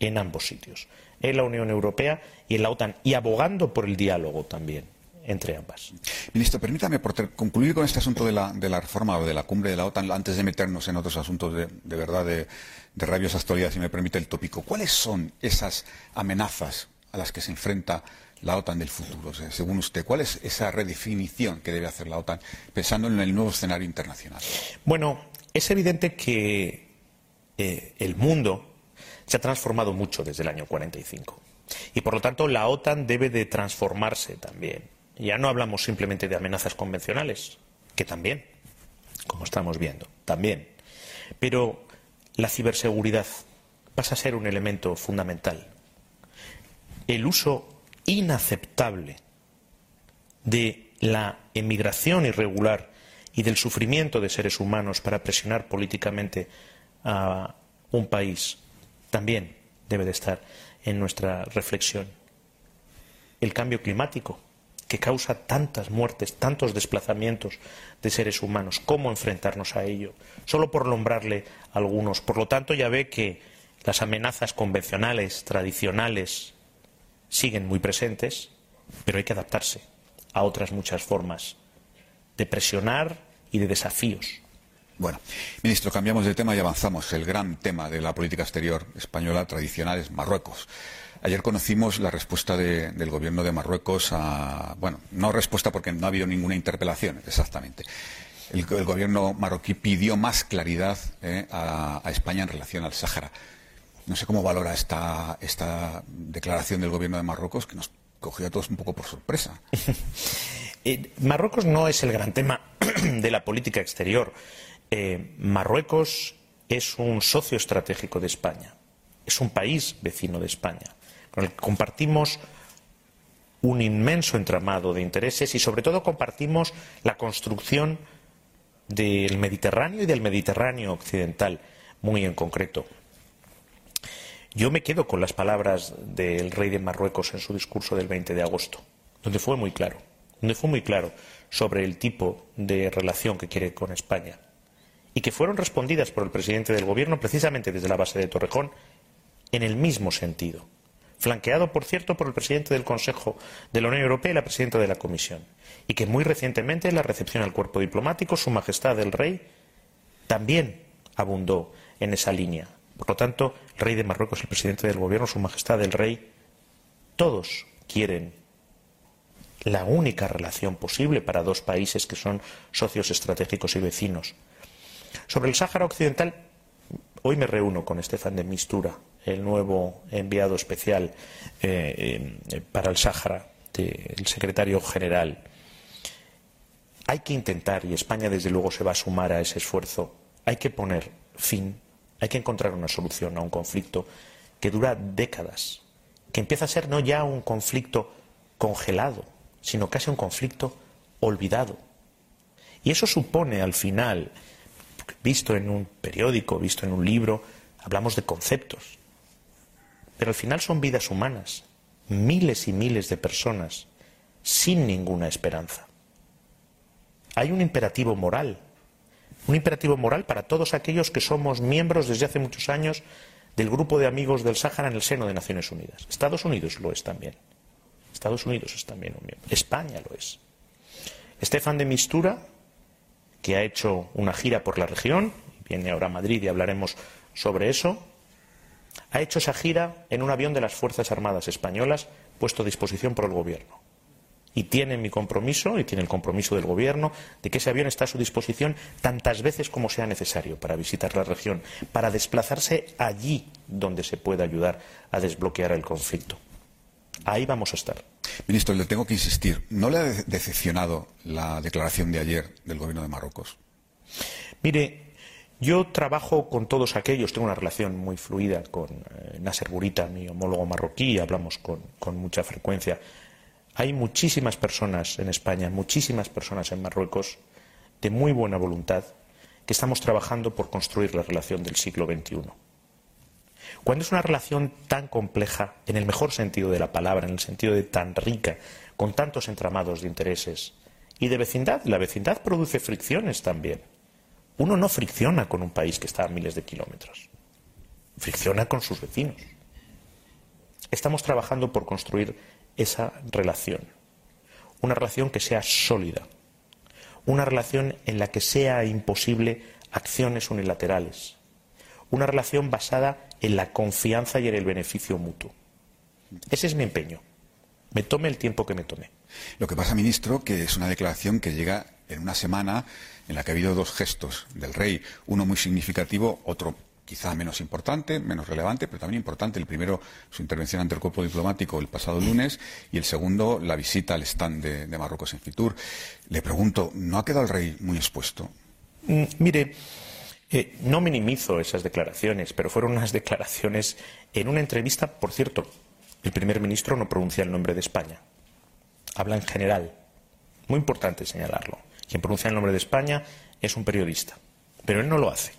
en ambos sitios, en la Unión Europea y en la OTAN, y abogando por el diálogo también entre ambas. Ministro, permítame por concluir con este asunto de la, de la, reforma o de la cumbre de la OTAN, antes de meternos en otros asuntos de, verdad de, de rabiosa actualidad, si me permite el tópico. ¿Cuáles son esas amenazas a las que se enfrenta la OTAN del futuro, según usted? ¿Cuál es esa redefinición que debe hacer la OTAN pensando en el nuevo escenario internacional? Bueno, es evidente que eh, el mundo se ha transformado mucho desde el año 45 y por lo tanto la OTAN debe de transformarse también. Ya no hablamos simplemente de amenazas convencionales, que también, como estamos viendo, también, pero la ciberseguridad pasa a ser un elemento fundamental el uso inaceptable de la emigración irregular y del sufrimiento de seres humanos para presionar políticamente a un país también debe de estar en nuestra reflexión. El cambio climático, que causa tantas muertes, tantos desplazamientos de seres humanos, ¿cómo enfrentarnos a ello? Solo por nombrarle algunos. Por lo tanto, ya ve que las amenazas convencionales, tradicionales, siguen muy presentes, pero hay que adaptarse a otras muchas formas de presionar y de desafíos. Bueno, ministro, cambiamos de tema y avanzamos. El gran tema de la política exterior española tradicional es Marruecos. Ayer conocimos la respuesta del gobierno de Marruecos a. Bueno, no respuesta porque no ha habido ninguna interpelación, exactamente. El, gobierno marroquí pidió más claridad eh, a, a España en relación al Sáhara. No sé cómo valora esta, declaración del gobierno de Marruecos que nos cogió a todos un poco por sorpresa. Eh, Marruecos no es el gran tema de la política exterior. Eh, Marruecos es un socio estratégico de España. Es un país vecino de España, con el que compartimos un inmenso entramado de intereses y, sobre todo, compartimos la construcción del Mediterráneo y del Mediterráneo occidental, muy en concreto. Yo me quedo con las palabras del rey de Marruecos en su discurso del 20 de agosto, donde fue muy claro, donde fue muy claro sobre el tipo de relación que quiere con España y que fueron respondidas por el presidente del Gobierno precisamente desde la base de Torrejón en el mismo sentido, flanqueado, por cierto, por el presidente del Consejo de la Unión Europea y la presidenta de la Comisión, y que muy recientemente en la recepción al cuerpo diplomático, Su Majestad el Rey también abundó en esa línea. Por lo tanto, rey de Marruecos, el presidente del gobierno, su majestad el rey, todos quieren la única relación posible para dos países que son socios estratégicos y vecinos. Sobre el Sáhara Occidental, Hoy me reúno con Estefan de Mistura, el nuevo enviado especial eh, eh, para el Sáhara, el secretario general. Hay que intentar, y España desde luego se va a sumar a ese esfuerzo, hay que poner fin, hay que encontrar una solución a un conflicto que dura décadas, que empieza a ser no ya un conflicto congelado, sino casi un conflicto olvidado. Y eso supone al final, visto en un periódico, visto en un libro, hablamos de conceptos, pero al final son vidas humanas, miles y miles de personas sin ninguna esperanza. Hay un imperativo moral, un imperativo moral para todos aquellos que somos miembros desde hace muchos años del grupo de amigos del Sáhara en el seno de Naciones Unidas. Estados Unidos lo es también. Estados Unidos es también un miembro. España lo es. Estefan de Mistura, que ha hecho una gira por la región, viene ahora a Madrid y hablaremos sobre eso, ha hecho esa gira en un avión de las Fuerzas Armadas Españolas puesto a disposición por el Gobierno. Y tiene mi compromiso, y tiene el compromiso del Gobierno, de que ese avión está a su disposición tantas veces como sea necesario para visitar la región, para desplazarse allí donde se pueda ayudar a desbloquear el conflicto. Ahí vamos a estar. Ministro, le tengo que insistir. ¿No le ha decepcionado la declaración de ayer del Gobierno de Marruecos? Mire, yo trabajo con todos aquellos, tengo una relación muy fluida con eh, Nasser Burita, mi homólogo marroquí, hablamos con, con, mucha frecuencia. Hay muchísimas personas en España, muchísimas personas en Marruecos de muy buena voluntad que estamos trabajando por construir la relación del siglo XXI. Cuando es una relación tan compleja, en el mejor sentido de la palabra, en el sentido de tan rica, con tantos entramados de intereses y de vecindad, la vecindad produce fricciones también. Uno no fricciona con un país que está a miles de kilómetros. Fricciona con sus vecinos. Estamos trabajando por construir esa relación. Una relación que sea sólida. Una relación en la que sea imposible acciones unilaterales. Una relación basada en la confianza y en el beneficio mutuo. Ese es mi empeño. Me tome el tiempo que me tome. Lo que pasa, ministro, que es una declaración que llega en una semana en la que ha habido dos gestos del rey, uno muy significativo, otro quizá menos importante, menos relevante, pero también importante. El primero, su intervención ante el cuerpo diplomático el pasado lunes, y el segundo, la visita al stand de, Marruecos en Fitur. Le pregunto, ¿no ha quedado el rey muy expuesto? Mm, mire, eh, no minimizo esas declaraciones, pero fueron unas declaraciones en una entrevista, por cierto, el primer ministro no pronuncia el nombre de España, habla en general. Muy importante señalarlo. Quien pronuncia el nombre de España es un periodista. Pero él no lo hace,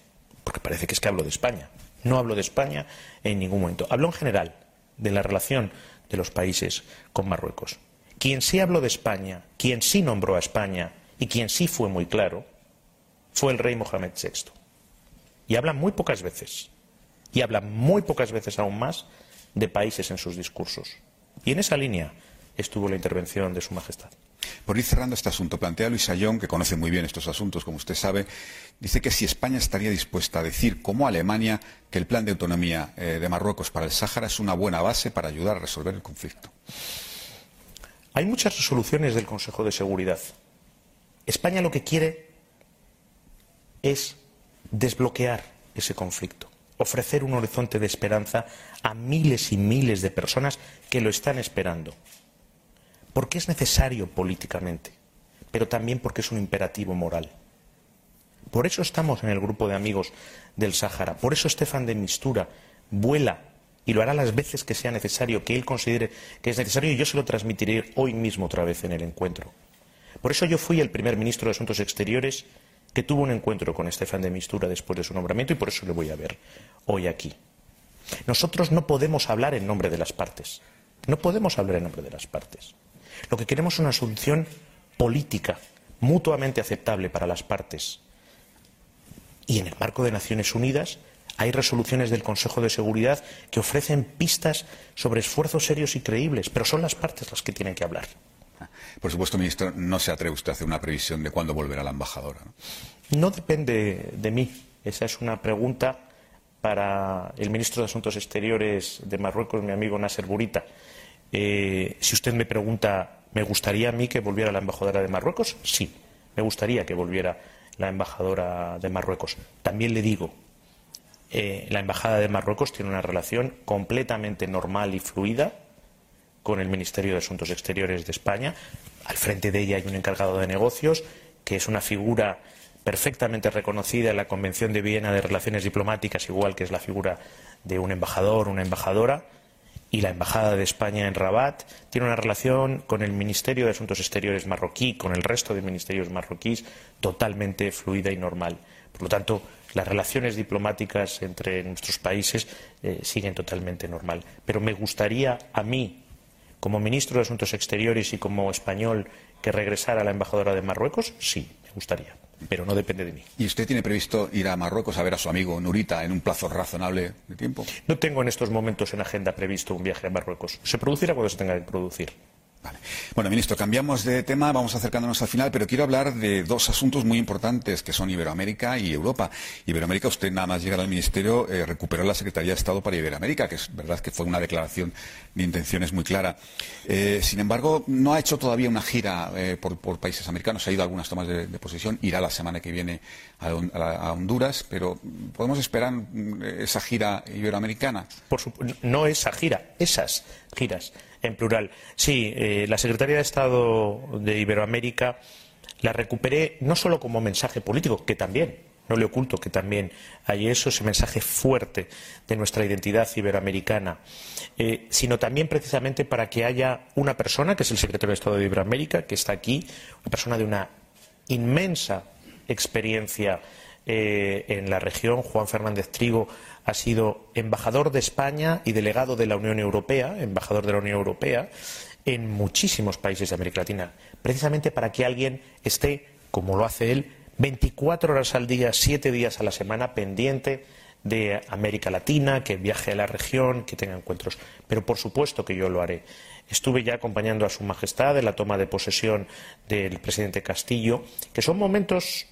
porque parece que es que hablo de España. No hablo de España en ningún momento. Hablo en general de la relación de los países con Marruecos. Quien sí habló de España, quien sí nombró a España y quien sí fue muy claro, fue el rey Mohamed VI. Y habla muy pocas veces, y habla muy pocas veces aún más de países en sus discursos. Y en esa línea estuvo la intervención de Su Majestad. Por ir cerrando este asunto, plantea Luis Ayón, que conoce muy bien estos asuntos, como usted sabe, dice que si España estaría dispuesta a decir, como Alemania, que el plan de autonomía eh, de Marruecos para el Sáhara es una buena base para ayudar a resolver el conflicto. Hay muchas resoluciones del Consejo de Seguridad. España lo que quiere es desbloquear ese conflicto, ofrecer un horizonte de esperanza a miles y miles de personas que lo están esperando porque es necesario políticamente, pero también porque es un imperativo moral. Por eso estamos en el grupo de amigos del Sáhara, por eso Estefan de Mistura vuela y lo hará las veces que sea necesario, que él considere que es necesario y yo se lo transmitiré hoy mismo otra vez en el encuentro. Por eso yo fui el primer ministro de Asuntos Exteriores que tuvo un encuentro con Estefan de Mistura después de su nombramiento y por eso le voy a ver hoy aquí. Nosotros no podemos hablar en nombre de las partes. No podemos hablar en nombre de las partes. Lo que queremos es una solución política, mutuamente aceptable para las partes. Y en el marco de Naciones Unidas hay resoluciones del Consejo de Seguridad que ofrecen pistas sobre esfuerzos serios y creíbles, pero son las partes las que tienen que hablar. Por supuesto, ministro, no se atreve usted a hacer una previsión de cuándo volverá la embajadora. No, depende de mí. Esa es una pregunta para el ministro de Asuntos Exteriores de Marruecos, mi amigo Nasser Burita. Eh, si usted me pregunta, ¿me gustaría a mí que volviera la embajadora de Marruecos? Sí, me gustaría que volviera la embajadora de Marruecos. También le digo, Eh, la Embajada de Marruecos tiene una relación completamente normal y fluida con el Ministerio de Asuntos Exteriores de España. Al frente de ella hay un encargado de negocios, que es una figura perfectamente reconocida en la Convención de Viena de Relaciones Diplomáticas, igual que es la figura de un embajador, una embajadora, y la Embajada de España en Rabat tiene una relación con el Ministerio de Asuntos Exteriores marroquí, con el resto de ministerios marroquíes, totalmente fluida y normal. Por lo tanto, las relaciones diplomáticas entre nuestros países eh, siguen totalmente normal. Pero me gustaría a mí, como ministro de Asuntos Exteriores y como español, que regresara la embajadora de Marruecos, sí, me gustaría pero no depende de mí. ¿Y usted tiene previsto ir a Marruecos a ver a su amigo Nurita en un plazo razonable de tiempo? No tengo en estos momentos en agenda previsto un viaje a Marruecos. Se producirá cuando se tenga que producir. Bueno, ministro, cambiamos de tema, vamos acercándonos al final, pero quiero hablar de dos asuntos muy importantes que son Iberoamérica y Europa. Iberoamérica, usted nada más llegar al ministerio eh, recuperó la Secretaría de Estado para Iberoamérica, que es verdad que fue una declaración de intenciones muy clara. Eh, sin embargo, no ha hecho todavía una gira eh, por, países americanos, ha ido a algunas tomas de, posición, irá la semana que viene a, Honduras, pero ¿podemos esperar mm, esa gira iberoamericana? Por no esa gira, esas giras en plural. Sí, eh, la Secretaría de Estado de Iberoamérica la recuperé no solo como mensaje político, que también, no le oculto que también hay eso, ese mensaje fuerte de nuestra identidad iberoamericana, eh, sino también precisamente para que haya una persona, que es el secretario de Estado de Iberoamérica, que está aquí, una persona de una inmensa experiencia eh, en la región, Juan Fernández Trigo, ha sido embajador de España y delegado de la Unión Europea, embajador de la Unión Europea, en muchísimos países de América Latina, precisamente para que alguien esté, como lo hace él, 24 horas al día, 7 días a la semana, pendiente de América Latina, que viaje a la región, que tenga encuentros. Pero por supuesto que yo lo haré. Estuve ya acompañando a Su Majestad en la toma de posesión del presidente Castillo, que son momentos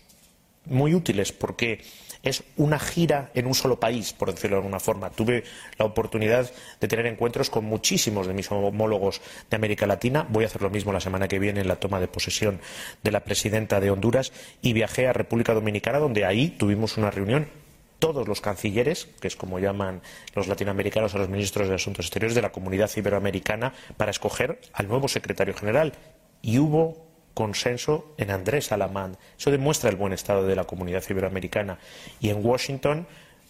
muy útiles porque es una gira en un solo país, por decirlo de alguna forma. Tuve la oportunidad de tener encuentros con muchísimos de mis homólogos de América Latina. Voy a hacer lo mismo la semana que viene en la toma de posesión de la presidenta de Honduras y viajé a República Dominicana, donde ahí tuvimos una reunión todos los cancilleres, que es como llaman los latinoamericanos a los ministros de Asuntos Exteriores de la comunidad iberoamericana, para escoger al nuevo secretario general. Y hubo consenso en Andrés Alamán. Eso demuestra el buen estado de la comunidad iberoamericana. Y en Washington,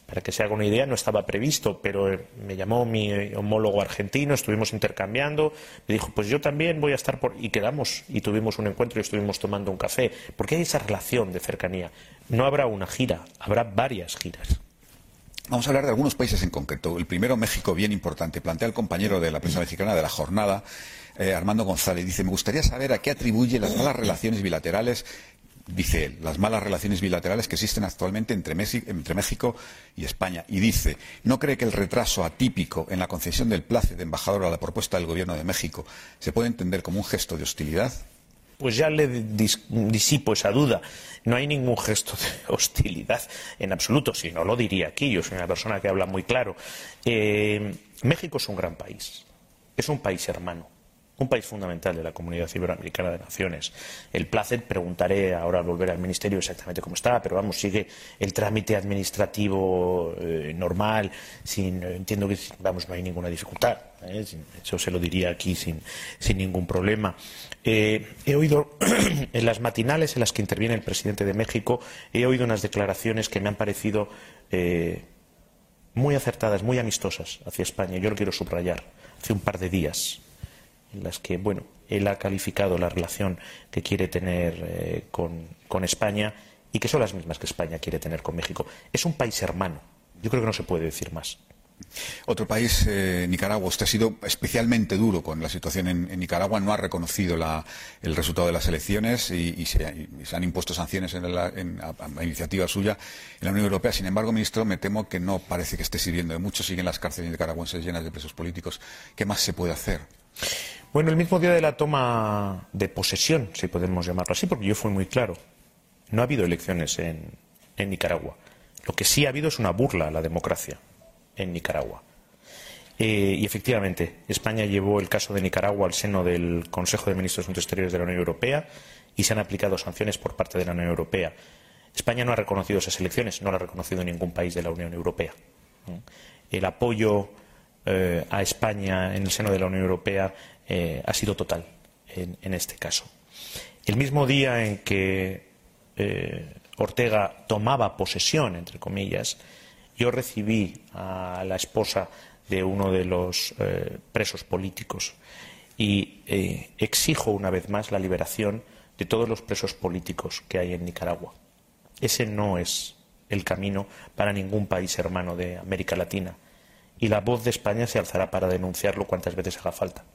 para que se haga una idea, no estaba previsto, pero eh, me llamó mi eh, homólogo argentino, estuvimos intercambiando, me dijo, pues yo también voy a estar por... Y quedamos y tuvimos un encuentro y estuvimos tomando un café, porque hay esa relación de cercanía. No habrá una gira, habrá varias giras. Vamos a hablar de algunos países en concreto. El primero, México, bien importante. Plantea el compañero de la prensa mexicana de la jornada eh, Armando González. Dice, me gustaría saber a qué atribuye las malas relaciones bilaterales dice él, las malas relaciones bilaterales que existen actualmente entre, México y España. Y dice, ¿no cree que el retraso atípico en la concesión del plazo de embajador a la propuesta del Gobierno de México se puede entender como un gesto de hostilidad? Pues ya le disipo esa duda. No hay ningún gesto de hostilidad en absoluto, si no lo diría aquí. Yo soy una persona que habla muy claro. Eh, México es un gran país, es un país hermano un país fundamental de la comunidad iberoamericana de naciones. El Placet, preguntaré ahora al volver al ministerio exactamente cómo está, pero vamos, sigue el trámite administrativo eh, normal, sin, entiendo que vamos, no hay ninguna dificultad, ¿eh? eso se lo diría aquí sin, ningún problema. Eh, he oído en las matinales en las que interviene el presidente de México, he oído unas declaraciones que me han parecido muy acertadas, muy amistosas hacia España. Yo lo quiero subrayar. Hace un par de días en las que, bueno, él ha calificado la relación que quiere tener eh, con, España y que son las mismas que España quiere tener con México. Es un país hermano. Yo creo que no se puede decir más. Otro país, eh, Nicaragua, usted ha sido especialmente duro con la situación en, Nicaragua, no ha reconocido el resultado de las elecciones y, se, han impuesto sanciones en a, iniciativa suya en la Unión Europea. Sin embargo, ministro, me temo que no parece que esté sirviendo de mucho. Siguen las cárceles nicaragüenses llenas de presos políticos. ¿Qué más se puede hacer? Bueno, el mismo día de la toma de posesión, si podemos llamarlo así, porque yo fui muy claro, no ha habido elecciones en, Nicaragua. Lo que sí ha habido es una burla a la democracia en Nicaragua. Eh, y efectivamente, España llevó el caso de Nicaragua al seno del Consejo de Ministros de Asuntos Exteriores de la Unión Europea y se han aplicado sanciones por parte de la Unión Europea. España no ha reconocido esas elecciones, no lo ha reconocido ningún país de la Unión Europea. El apoyo eh, a España en el seno de la Unión Europea eh, ha sido total en, este caso. El mismo día en que eh, Ortega tomaba posesión, entre comillas, yo recibí a la esposa de uno de los presos políticos y exijo una vez más la liberación de todos los presos políticos que hay en Nicaragua. Ese no es el camino para ningún país hermano de América Latina. Y la voz de España se alzará para denunciarlo cuantas veces haga falta.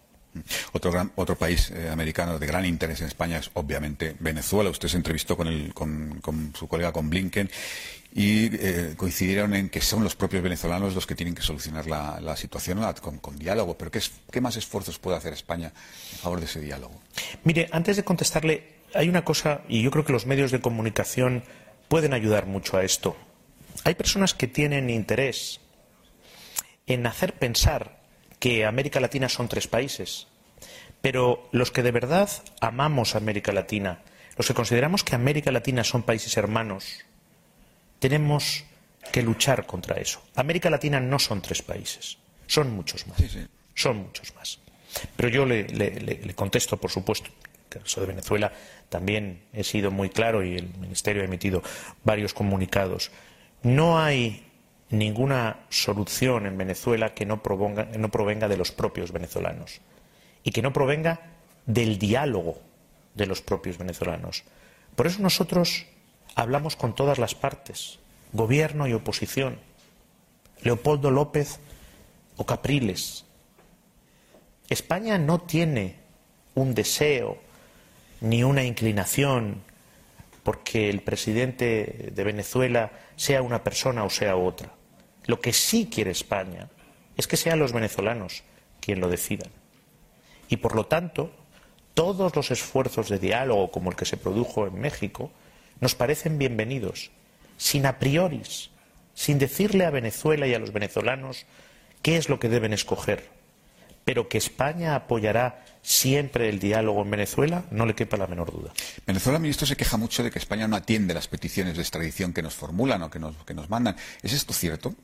Otro, otro país eh, americano de gran interés en España es obviamente Venezuela. Usted se entrevistó con, el, con, su colega, con Blinken, y eh, coincidieron en que son los propios venezolanos los que tienen que solucionar la, situación con, diálogo. Pero ¿qué, ¿qué, más esfuerzos puede hacer España en favor de ese diálogo? Mire, antes de contestarle, hay una cosa, y yo creo que los medios de comunicación pueden ayudar mucho a esto. Hay personas que tienen interés en hacer pensar que América Latina son tres países, pero los que de verdad amamos a América Latina, los que consideramos que América Latina son países hermanos, tenemos que luchar contra eso. América Latina no son tres países, son muchos más. Son muchos más. Pero yo le, le contesto, por supuesto, en el caso de Venezuela también he sido muy claro y el Ministerio ha emitido varios comunicados. No hay ninguna solución en Venezuela que no provenga, no provenga de los propios venezolanos y que no provenga del diálogo de los propios venezolanos. Por eso nosotros hablamos con todas las partes, gobierno y oposición, Leopoldo López o Capriles. España no tiene un deseo ni una inclinación porque el presidente de Venezuela sea una persona o sea otra. Lo que sí quiere España es que sean los venezolanos quien lo decidan. Y por lo tanto, todos los esfuerzos de diálogo como el que se produjo en México nos parecen bienvenidos, sin a priori, sin decirle a Venezuela y a los venezolanos qué es lo que deben escoger pero que España apoyará siempre el diálogo en Venezuela, no le quepa la menor duda. Venezuela, ministro, se queja mucho de que España no atiende las peticiones de extradición que nos formulan o que nos, que nos mandan. ¿Es esto cierto?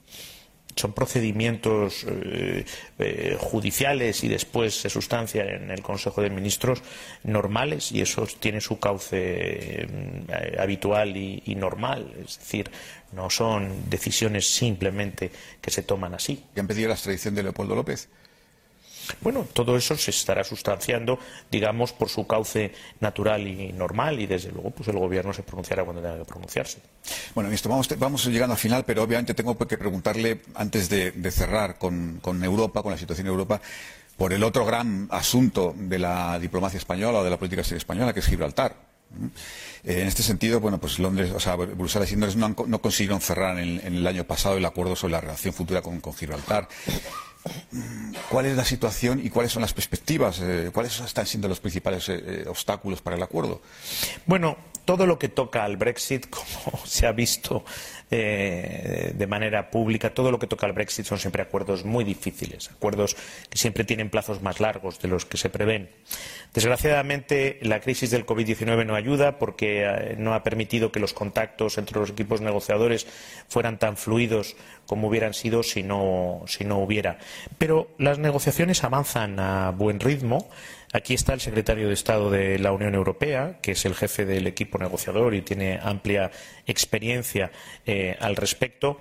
son procedimientos eh, eh, judiciales y después se sustancia en el Consejo de Ministros normales y eso tiene su cauce eh, habitual y, y, normal. Es decir, no son decisiones simplemente que se toman así. ¿Y han pedido la extradición de Leopoldo López? Bueno, todo eso se estará sustanciando, digamos, por su cauce natural y normal y desde luego pues el gobierno se pronunciará cuando tenga que pronunciarse. Bueno, esto vamos, llegando al final, pero obviamente tengo que preguntarle, antes de, cerrar con, Europa, con la situación en Europa, por el otro gran asunto de la diplomacia española o de la política exterior española, que es Gibraltar. Eh, en este sentido, bueno, pues Londres, o sea, Bruselas y Londres no, consiguieron cerrar en, el año pasado el acuerdo sobre la relación futura con Gibraltar cuál es la situación y cuáles son las perspectivas, eh, cuáles están siendo los principales eh, eh, obstáculos para el acuerdo. Bueno, todo lo que toca al Brexit, como se ha visto de manera pública, todo lo que toca al Brexit son siempre acuerdos muy difíciles, acuerdos que siempre tienen plazos más largos de los que se prevén. Desgraciadamente, la crisis del COVID-19 no ayuda porque no ha permitido que los contactos entre los equipos negociadores fueran tan fluidos como hubieran sido si no, si no hubiera. Pero las negociaciones avanzan a buen ritmo. Aquí está el secretario de Estado de la Unión Europea, que es el jefe del equipo negociador y tiene amplia experiencia eh, al respecto.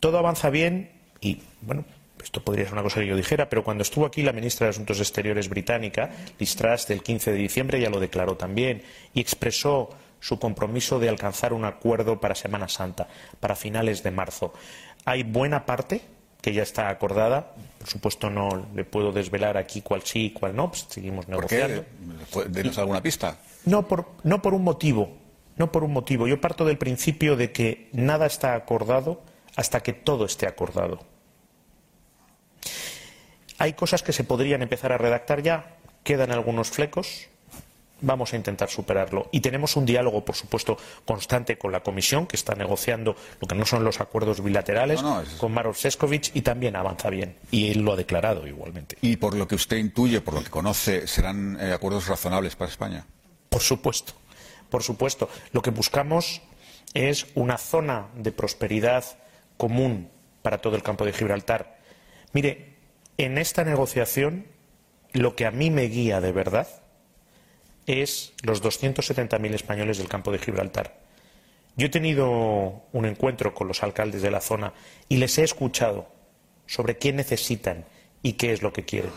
Todo avanza bien y, bueno, esto podría ser una cosa que yo dijera, pero cuando estuvo aquí la ministra de Asuntos Exteriores británica, Liz Truss, del 15 de diciembre, ya lo declaró también y expresó su compromiso de alcanzar un acuerdo para Semana Santa, para finales de marzo. Hay buena parte que ya está acordada. Por supuesto, no le puedo desvelar aquí cuál sí y cuál no. Pues seguimos negociando. ¿Por qué? ¿Denos alguna pista? No por, no por un motivo. No por un motivo. Yo parto del principio de que nada está acordado hasta que todo esté acordado. Hay cosas que se podrían empezar a redactar ya. Quedan algunos flecos vamos a intentar superarlo. Y tenemos un diálogo, por supuesto, constante con la Comisión, que está negociando lo que no son los acuerdos bilaterales, con Maros Sescovic, y también avanza bien. Y él lo ha declarado igualmente. Y por lo que usted intuye, por lo que conoce, ¿serán eh, acuerdos razonables para España? Por supuesto, por supuesto. Lo que buscamos es una zona de prosperidad común para todo el campo de Gibraltar. Mire, en esta negociación lo que a mí me guía de verdad es los 270.000 españoles del campo de Gibraltar. Yo he tenido un encuentro con los alcaldes de la zona y les he escuchado sobre qué necesitan y qué es lo que quieren.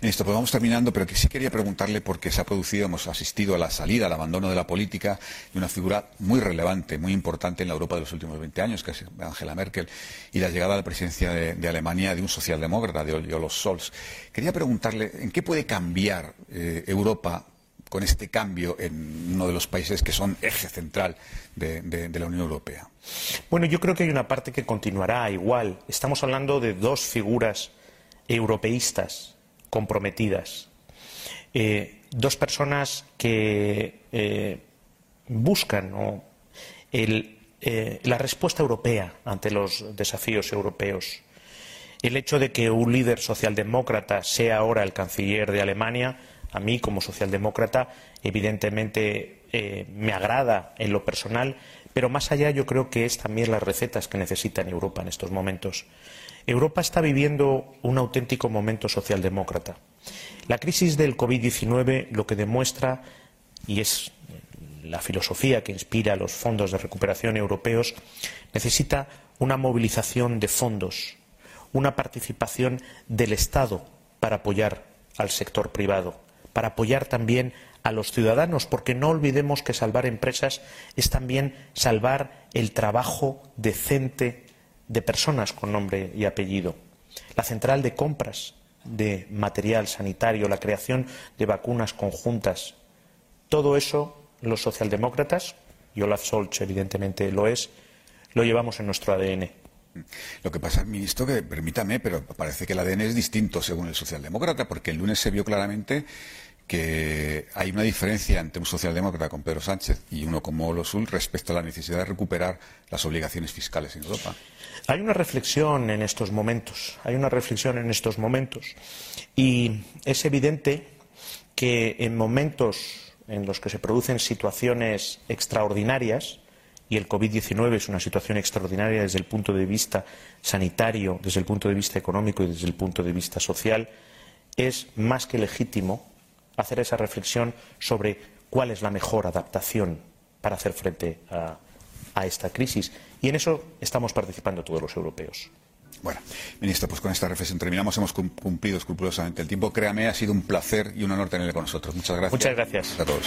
Ministro, pues vamos terminando, pero que sí quería preguntarle porque se ha producido, hemos asistido a la salida, al abandono de la política de una figura muy relevante, muy importante en la Europa de los últimos 20 años, que es Angela Merkel, y la llegada a la presidencia de, Alemania de un socialdemócrata, de Olaf Scholz. Quería preguntarle en qué puede cambiar eh, Europa con este cambio en uno de los países que son eje central de, la Unión Europea. Bueno, yo creo que hay una parte que continuará igual. Estamos hablando de dos figuras europeístas comprometidas. Eh, dos personas que eh, buscan eh, la respuesta europea ante los desafíos europeos. El hecho de que un líder socialdemócrata sea ahora el canciller de Alemania, a mí como socialdemócrata, evidentemente me agrada en lo personal, pero más allá yo creo que es también las recetas que necesita Europa en estos momentos. Europa está viviendo un auténtico momento socialdemócrata. La crisis del COVID-19 lo que demuestra, y es la filosofía que inspira los fondos de recuperación europeos, necesita una movilización de fondos, una participación del Estado para apoyar al sector privado, para apoyar también a los ciudadanos, porque no olvidemos que salvar empresas es también salvar el trabajo decente de personas con nombre y apellido, la central de compras de material sanitario, la creación de vacunas conjuntas. Todo eso los socialdemócratas, y Olaf Scholz evidentemente lo es, lo llevamos en nuestro ADN. Lo que pasa, ministro, que permítame, pero parece que el ADN es distinto según el socialdemócrata, porque el lunes se vio claramente que hay una diferencia entre un socialdemócrata con Pedro Sánchez y uno como Olosul respecto a la necesidad de recuperar las obligaciones fiscales en Europa. Hay una reflexión en estos momentos, hay una reflexión en estos momentos y es evidente que en momentos en los que se producen situaciones extraordinarias, y el COVID-19 es una situación extraordinaria desde el punto de vista sanitario, desde el punto de vista económico y desde el punto de vista social, es más que legítimo hacer esa reflexión sobre cuál es la mejor adaptación para hacer frente a, esta crisis. Y en eso estamos participando todos los europeos. Bueno, ministro, pues con esta reflexión terminamos. Hemos cumplido escrupulosamente el tiempo. Créame, ha sido un placer y un honor tenerle con nosotros. Muchas gracias. Muchas gracias. A todos.